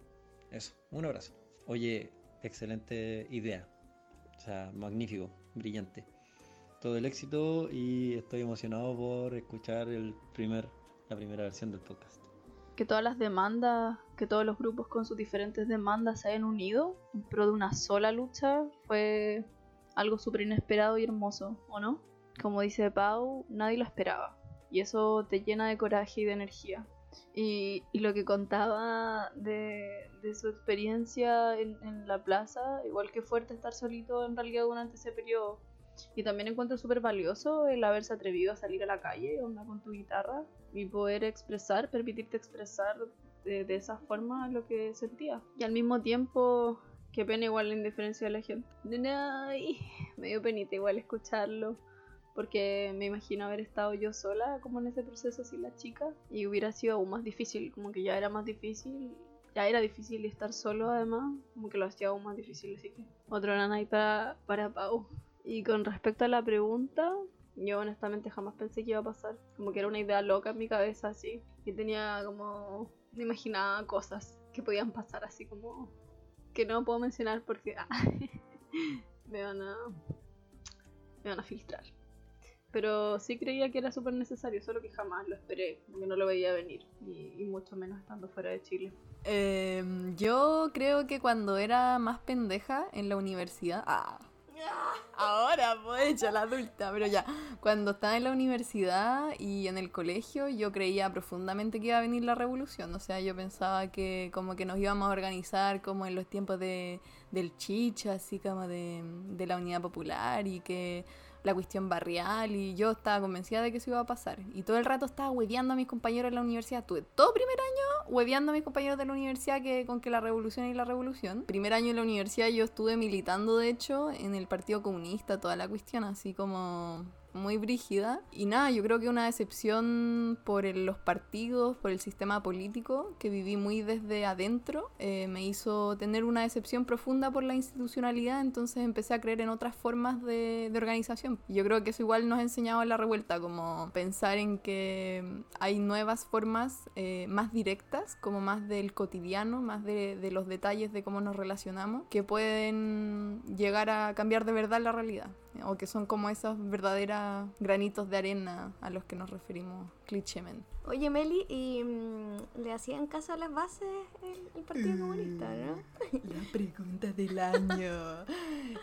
Eso, un abrazo. Oye, excelente idea. O sea, magnífico, brillante. Todo el éxito y estoy emocionado por escuchar el primer, la primera versión del podcast. Que todas las demandas, que todos los grupos con sus diferentes demandas se hayan unido en pro de una sola lucha fue algo súper inesperado y hermoso, ¿o no? Como dice Pau, nadie lo esperaba. Y eso te llena de coraje y de energía. Y, y lo que contaba de, de su experiencia en, en la plaza, igual que fuerte estar solito en realidad durante ese periodo. Y también encuentro súper valioso el haberse atrevido a salir a la calle, onda con tu guitarra, y poder expresar, permitirte expresar de, de esa forma lo que sentía. Y al mismo tiempo, qué pena igual la indiferencia de la gente. Ay, me dio penita igual escucharlo. Porque me imagino haber estado yo sola como en ese proceso sin la chica. Y hubiera sido aún más difícil, como que ya era más difícil. Ya era difícil estar solo además, como que lo hacía aún más difícil, así que otro nanay para, para Pau. Y con respecto a la pregunta, yo honestamente jamás pensé que iba a pasar. Como que era una idea loca en mi cabeza, así. Y tenía como. Me imaginaba cosas que podían pasar, así como. Que no puedo mencionar porque. ah, me van a. Me van a filtrar. Pero sí creía que era súper necesario, solo que jamás lo esperé, porque no lo veía venir. Y, y mucho menos estando fuera de Chile. Em, yo creo que cuando era más pendeja en la universidad. Ah, ahora pues ya la adulta, pero ya. Cuando estaba en la universidad y en el colegio, yo creía profundamente que iba a venir la revolución. O sea, yo pensaba que como que nos íbamos a organizar como en los tiempos de, del chicha, así como de, de la unidad popular y que la cuestión barrial y yo estaba convencida de que eso iba a pasar. Y todo el rato estaba hueveando a mis compañeros en la universidad. Tuve todo primer año hueveando a mis compañeros de la universidad que, con que la revolución y la revolución. Primer año en la universidad yo estuve militando, de hecho, en el Partido Comunista, toda la cuestión, así como muy brígida. Y nada, yo creo que una decepción por el- los partidos, por el sistema político, que viví muy desde adentro, eh, me hizo tener una decepción profunda por la institucionalidad, entonces empecé a creer en otras formas de, de organización. Yo creo que eso igual nos ha enseñado en la revuelta, como pensar en que hay nuevas formas eh, más directas, como más del cotidiano, más de, de los detalles de cómo nos relacionamos, que pueden llegar a cambiar de verdad la realidad o que son como esos verdaderos granitos de arena a los que nos referimos clichémente. Oye, Meli, ¿y mm, le hacían caso a las bases el, el Partido Comunista, no? La pregunta del año.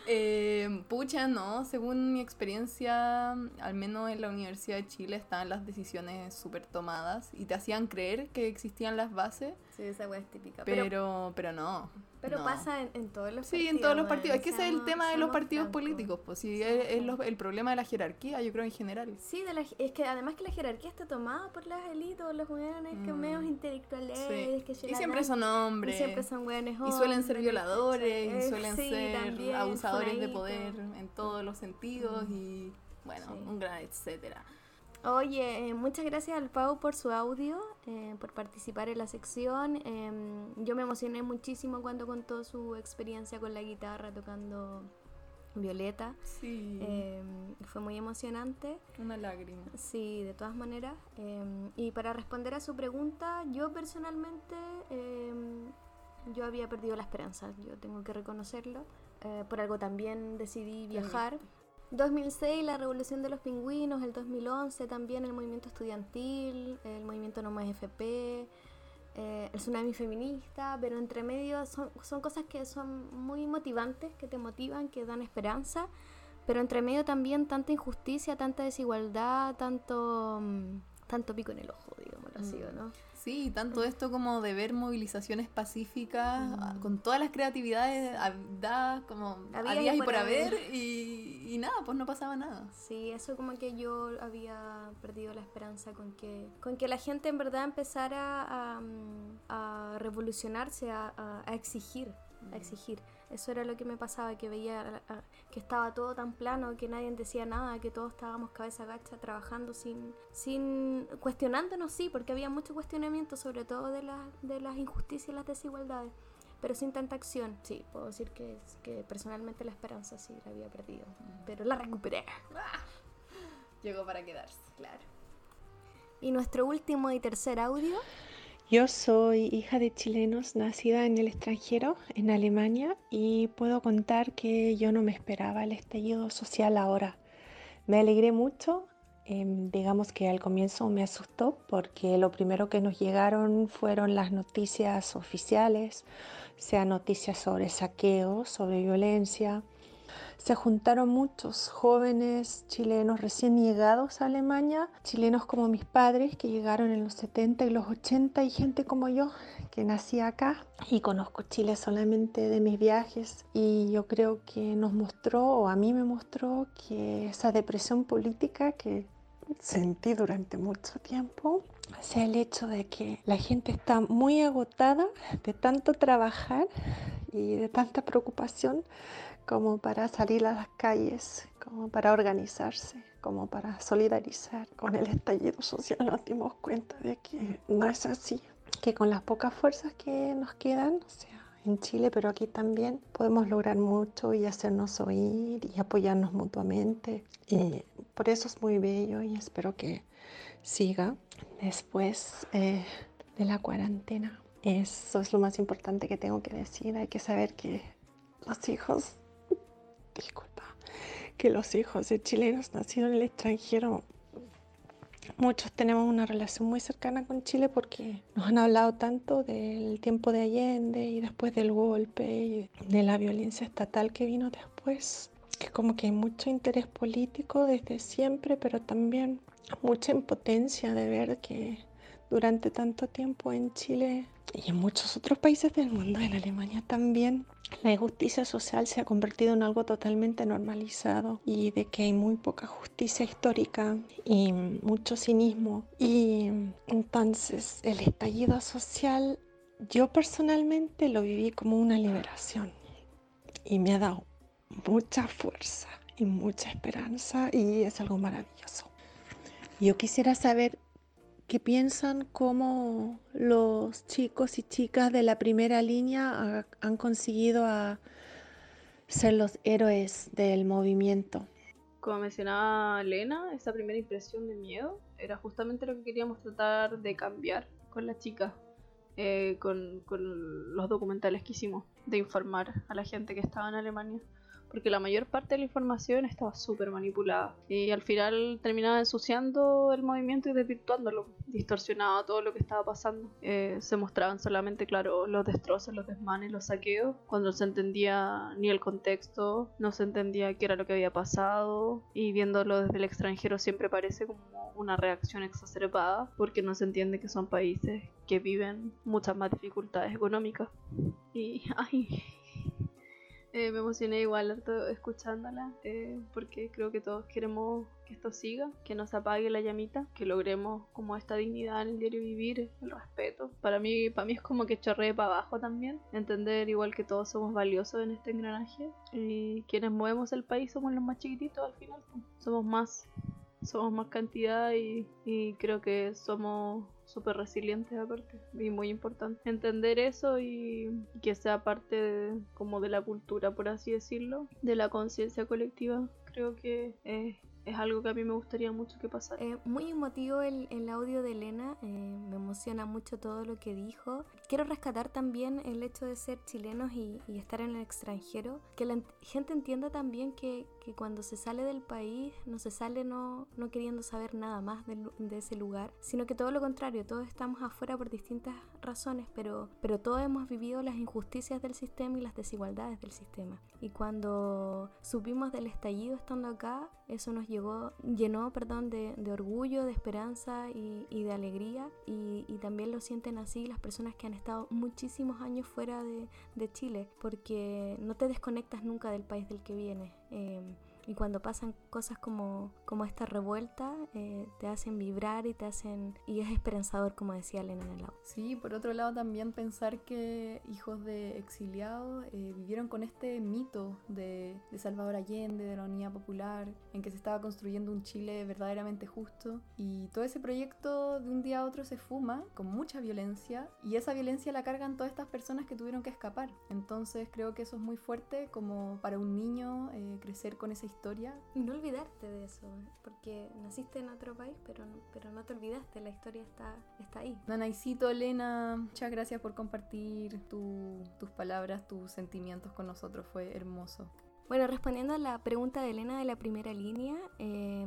Eh, pucha, no, según mi experiencia, al menos en la Universidad de Chile estaban las decisiones súper tomadas y te hacían creer que existían las bases, Sí, esa weá es típica. Pero, pero, pero no. pero no. pasa en, en todos los Sí, partidos. en todos los partidos. Es que ese es el tema de los partidos políticos, pues sí, es, el problema de la jerarquía, yo creo en general. Sí, de la, es que además que la jerarquía está tomada por las élites o los weones que Mm. medios intelectuales Sí. que Y siempre son y hombres. siempre son weones Y suelen ser violadores, y suelen Sí, ser también, abusadores de poder en todos los sentidos y bueno, Sí. un gran etcétera. Oye, eh, muchas gracias al Pau por su audio, eh, por participar en la sección. Em, yo me emocioné muchísimo cuando contó su experiencia con la guitarra tocando Violeta. Sí, Em, fue muy emocionante. una lágrima. Sí, de todas maneras. Em, y para responder a su pregunta, yo personalmente, em, yo había perdido la esperanza, yo tengo que reconocerlo. Eh, por algo también decidí viajar. 2006, la revolución de los pingüinos, el 2011 también el movimiento estudiantil, el movimiento No Más FP, eh, el tsunami feminista, pero entre medio son, son cosas que son muy motivantes, que te motivan, que dan esperanza, pero entre medio también tanta injusticia, tanta desigualdad, tanto, mm, tanto pico en el ojo, digámoslo así, ¿o ¿no? Sí, tanto esto como de ver movilizaciones pacíficas ah, con todas las creatividades dadas como Había y por haber. haber y, y nada, pues no pasaba nada. Sí, eso como que yo había perdido la esperanza con que, con que la gente en verdad empezara a, mm, a revolucionarse, a, a- a exigir, a exigir. Eso era lo que me pasaba, que veía que estaba todo tan plano, que nadie decía nada, que todos estábamos cabeza gacha trabajando sin, sin cuestionándonos, sí, porque había mucho cuestionamiento, sobre todo de, las de las injusticias y las desigualdades. Pero sin tanta acción, sí, puedo decir que, que personalmente la esperanza sí la había perdido, pero la recuperé. Llegó para quedarse. Claro. Y nuestro último y tercer audio. Yo soy hija de chilenos nacida en el extranjero, en Alemania, y puedo contar que yo no me esperaba el estallido social ahora. Me alegré mucho, em, digamos que al comienzo me asustó porque lo primero que nos llegaron fueron las noticias oficiales, sea noticias sobre saqueos, sobre violencia. Se juntaron muchos jóvenes chilenos recién llegados a Alemania, chilenos como mis padres que llegaron en los 70 y los 80 y gente como yo que nací acá. Y conozco Chile solamente de mis viajes y yo creo que nos mostró o a mí me mostró que esa depresión política que sentí durante mucho tiempo sea el hecho de que la gente está muy agotada de tanto trabajar y de tanta preocupación como para salir a las calles, como para organizarse, como para solidarizar con el estallido social. Nos dimos cuenta de que no es así, que con las pocas fuerzas que nos quedan, o sea, en Chile, pero aquí también podemos lograr mucho y hacernos oír y apoyarnos mutuamente. Y por eso es muy bello y espero que siga después eh, de la cuarentena. Eso es lo más importante que tengo que decir. Hay que saber que los hijos, disculpa, que los hijos de chilenos nacidos en el extranjero, muchos tenemos una relación muy cercana con Chile porque nos han hablado tanto del tiempo de Allende y después del golpe y de la violencia estatal que vino después. Que como que hay mucho interés político desde siempre, pero también mucha impotencia de ver que durante tanto tiempo en Chile y en muchos otros países del mundo, en Alemania también, la injusticia social se ha convertido en algo totalmente normalizado y de que hay muy poca justicia histórica y mucho cinismo. Y entonces el estallido social yo personalmente lo viví como una liberación y me ha dado mucha fuerza y mucha esperanza y es algo maravilloso. Yo quisiera saber qué piensan cómo los chicos y chicas de la primera línea ha- han conseguido ser los héroes del movimiento. Como mencionaba Lena, esa primera impresión de miedo era justamente lo que queríamos tratar de cambiar con las chicas, eh, con los documentales que hicimos, de informar a la gente que estaba en Alemania. Porque la mayor parte de la información estaba súper manipulada y al final terminaba ensuciando el movimiento y desvirtuándolo, distorsionaba todo lo que estaba pasando. Eh, se mostraban solamente, claro, los destrozos, los desmanes, los saqueos, cuando no se entendía ni el contexto, no se entendía qué era lo que había pasado y viéndolo desde el extranjero siempre parece como una reacción exacerbada porque no se entiende que son países que viven muchas más dificultades económicas. Y, ay, eh, me emocioné igual escuchándola, eh, porque creo que todos queremos que esto siga, que no se apague la llamita, que logremos como esta dignidad en el diario vivir, el respeto. Para mí, para mí es como que chorree para abajo también, entender igual que todos somos valiosos en este engranaje y quienes movemos el país somos los más chiquititos al final, somos más, somos más cantidad y, y creo que somos súper resilientes aparte y muy importante entender eso y que sea parte de- como de la cultura por así decirlo de la conciencia colectiva creo que es, es algo que a mí me gustaría mucho que pasara Eh, muy emotivo el, el audio de Elena, eh, me emociona mucho todo lo que dijo. Quiero rescatar también el hecho de ser chilenos y, y estar en el extranjero, que la ent- gente entienda también que, que cuando se sale del país no se sale no, no queriendo saber nada más lu- de, ese lugar, sino que todo lo contrario, todos estamos afuera por distintas razones, pero, pero todos hemos vivido las injusticias del sistema y las desigualdades del sistema. Y cuando supimos del estallido estando acá, eso nos llegó, llenó perdón, de, de orgullo, de esperanza y, y de alegría. Y, y también lo sienten así las personas que han estado muchísimos años fuera de, de Chile, porque no te desconectas nunca del país del que vienes. Eh, y cuando pasan cosas como, como esta revuelta, eh, te hacen vibrar y te hacen. y es esperanzador, como decía Elena en el audio. Sí, por otro lado también pensar que hijos de exiliados eh, vivieron con este mito de, de Salvador Allende, de la Unidad Popular, en que se estaba construyendo un Chile verdaderamente justo y todo ese proyecto de un día a otro se fuma con mucha violencia y esa violencia la cargan todas estas personas que tuvieron que escapar. Entonces creo que eso es muy fuerte como para un niño eh, crecer con esa historia. Y no olvidarte de eso, porque naciste en otro país, pero, no- pero no te olvidaste, la historia está, está ahí. Nanaicito, Elena, muchas gracias por compartir tu- tus palabras, tus sentimientos con nosotros. Fue hermoso. Bueno, respondiendo a la pregunta de Elena de la primera línea, eh,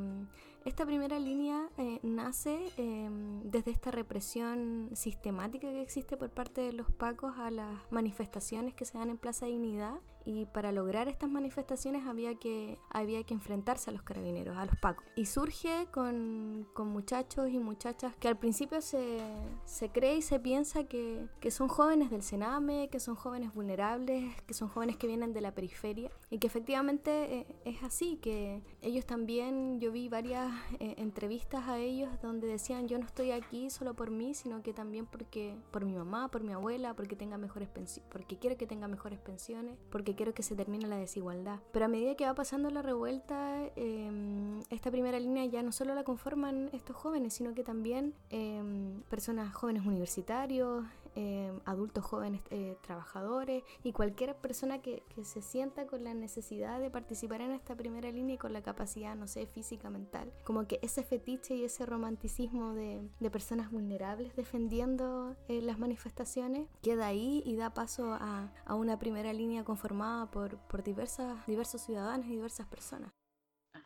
esta primera línea eh, nace eh, desde esta represión sistemática que existe por parte de los pacos a las manifestaciones que se dan en Plaza Dignidad y para lograr estas manifestaciones había que, había que enfrentarse a los carabineros, a los pacos. Y surge con, con muchachos y muchachas que al principio se, se cree y se piensa que, que son jóvenes del Sename, que son jóvenes vulnerables, que son jóvenes que vienen de la periferia y que efectivamente eh, es así, que ellos también, yo vi varias eh, entrevistas a ellos donde decían yo no estoy aquí solo por mí, sino que también porque por mi mamá, por mi abuela, porque tenga mejores porque quiero que tenga mejores pensiones, porque quiero que se termine la desigualdad. Pero a medida que va pasando la revuelta, em, esta primera línea ya no solo la conforman estos jóvenes, sino que también em, personas jóvenes universitarios, em, adultos jóvenes eh, trabajadores y cualquier persona que, se sienta con la necesidad de participar en esta primera línea y con la capacidad, no sé, física, mental. Como que ese fetiche y ese romanticismo de, personas vulnerables defendiendo eh, las manifestaciones queda ahí y da paso a, una primera línea conformada por, diversos ciudadanos y diversas personas.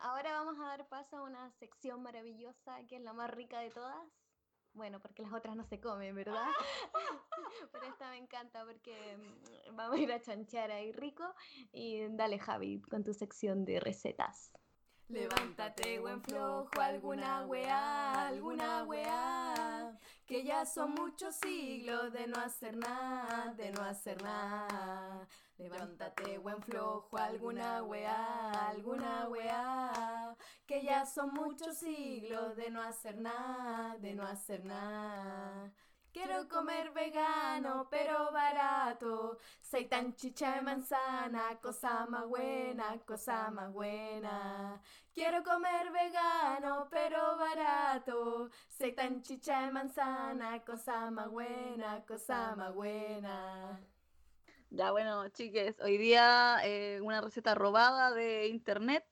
Ahora vamos a dar paso a una sección maravillosa que es la más rica de todas. Bueno, porque las otras no se comen, ¿verdad? Pero esta me encanta porque mm, vamos a ir a chanchar ahí rico. Y dale, Javi, con tu sección de recetas. Levántate, buen flojo, alguna weá, alguna weá. Que ya son muchos siglos de no hacer nada, de no hacer nada. Levántate, buen flojo, alguna weá, alguna weá. Que ya son muchos siglos de no hacer nada, de no hacer nada. Quiero comer vegano, pero barato. Seitan chicha de manzana, cosa más buena, cosa más buena. Quiero comer vegano, pero barato. Seitan chicha de manzana, cosa más buena, cosa más buena. Ya bueno, chiques, hoy día eh, una receta robada de internet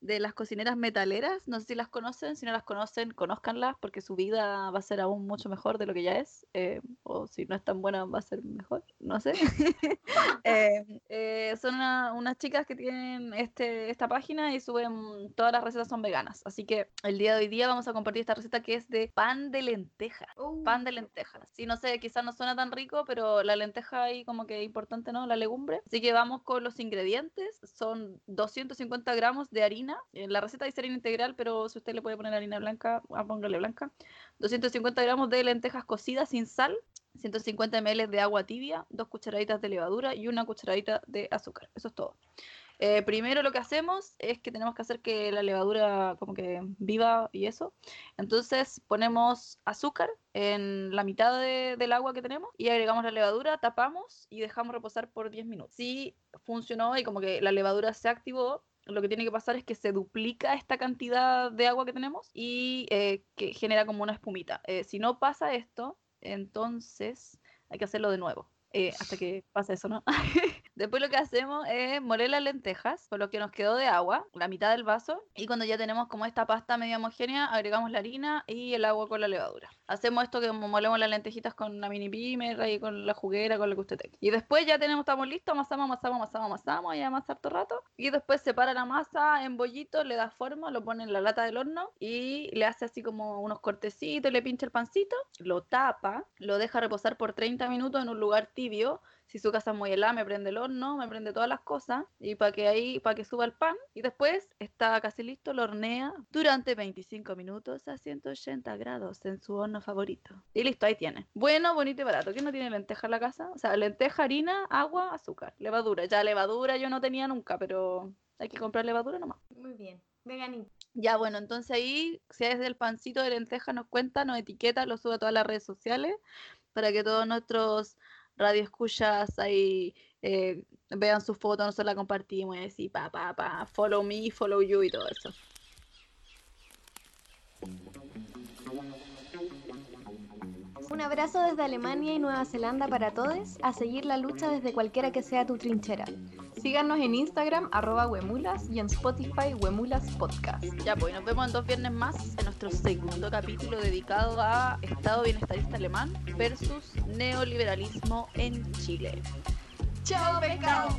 de las cocineras metaleras. No sé si las conocen, si no las conocen, conózcanlas porque su vida va a ser aún mucho mejor de lo que ya es. eh, o si no es tan buena, va a ser mejor, no sé. Eh, eh, son una- unas chicas que tienen este, esta página y suben todas las recetas son veganas. Así que el día de hoy día vamos a compartir esta receta que es de pan de lentejas. Pan de lentejas. Sí, no sé, quizás no suena tan rico, pero la lenteja ahí como que es importante, ¿no? La legumbre. Así que vamos con los ingredientes. Son 250 gramos de harina. En la receta dice harina integral, pero si usted le puede poner harina blanca, ah, póngale blanca. 250 gramos de lentejas cocidas sin sal. 150 ml de agua tibia, dos cucharaditas de levadura y una cucharadita de azúcar. Eso es todo. Eh, primero lo que hacemos es que tenemos que hacer que la levadura como que viva y eso. Entonces ponemos azúcar en la mitad de- del agua que tenemos y agregamos la levadura, tapamos y dejamos reposar por 10 minutos. Si funcionó y como que la levadura se activó, lo que tiene que pasar es que se duplica esta cantidad de agua que tenemos y eh, que genera como una espumita. Eh, si no pasa esto, entonces hay que hacerlo de nuevo. eh, hasta que pase eso, ¿no? Después lo que hacemos es moler las lentejas con lo que nos quedó de agua, la mitad del vaso, y cuando ya tenemos como esta pasta media homogénea, agregamos la harina y el agua con la levadura. Hacemos esto que molemos las lentejitas con una mini pimer y con la juguera, con lo que usted tenga. Y después ya tenemos, estamos listos, amasamos, amasamos, amasamos, amasamos y amasar el rato. Y después separa la masa en bollitos, le da forma, lo pone en la lata del horno y le hace así como unos cortecitos, le pincha el pancito, lo tapa, lo deja reposar por 30 minutos en un lugar tibio si su casa es muy helada, me prende el horno, me prende todas las cosas y para que ahí, para que suba el pan. Y después está casi listo, lo hornea durante 25 minutos a 180 grados en su horno favorito. Y listo, ahí tiene. Bueno, bonito y barato. ¿Quién no tiene lenteja en la casa? O sea, lenteja, harina, agua, azúcar, levadura. Ya levadura yo no tenía nunca, pero hay que comprar levadura nomás. Muy bien, veganito. Ya, bueno, entonces ahí, si es del pancito de lenteja, nos cuenta, nos etiqueta, lo sube a todas las redes sociales para que todos nuestros radio escuchas ahí eh, vean su foto, nosotros la compartimos y así, pa, pa, pa, follow me, follow you y todo eso. Un abrazo desde Alemania y Nueva Zelanda para todos, a seguir la lucha desde cualquiera que sea tu trinchera. Síganos en Instagram, arroba Huemulas, y en Spotify, Huemulas Podcast. Ya, pues, nos vemos en dos viernes más en nuestro segundo capítulo dedicado a Estado bienestarista alemán versus neoliberalismo en Chile. ¡Chao, pescado!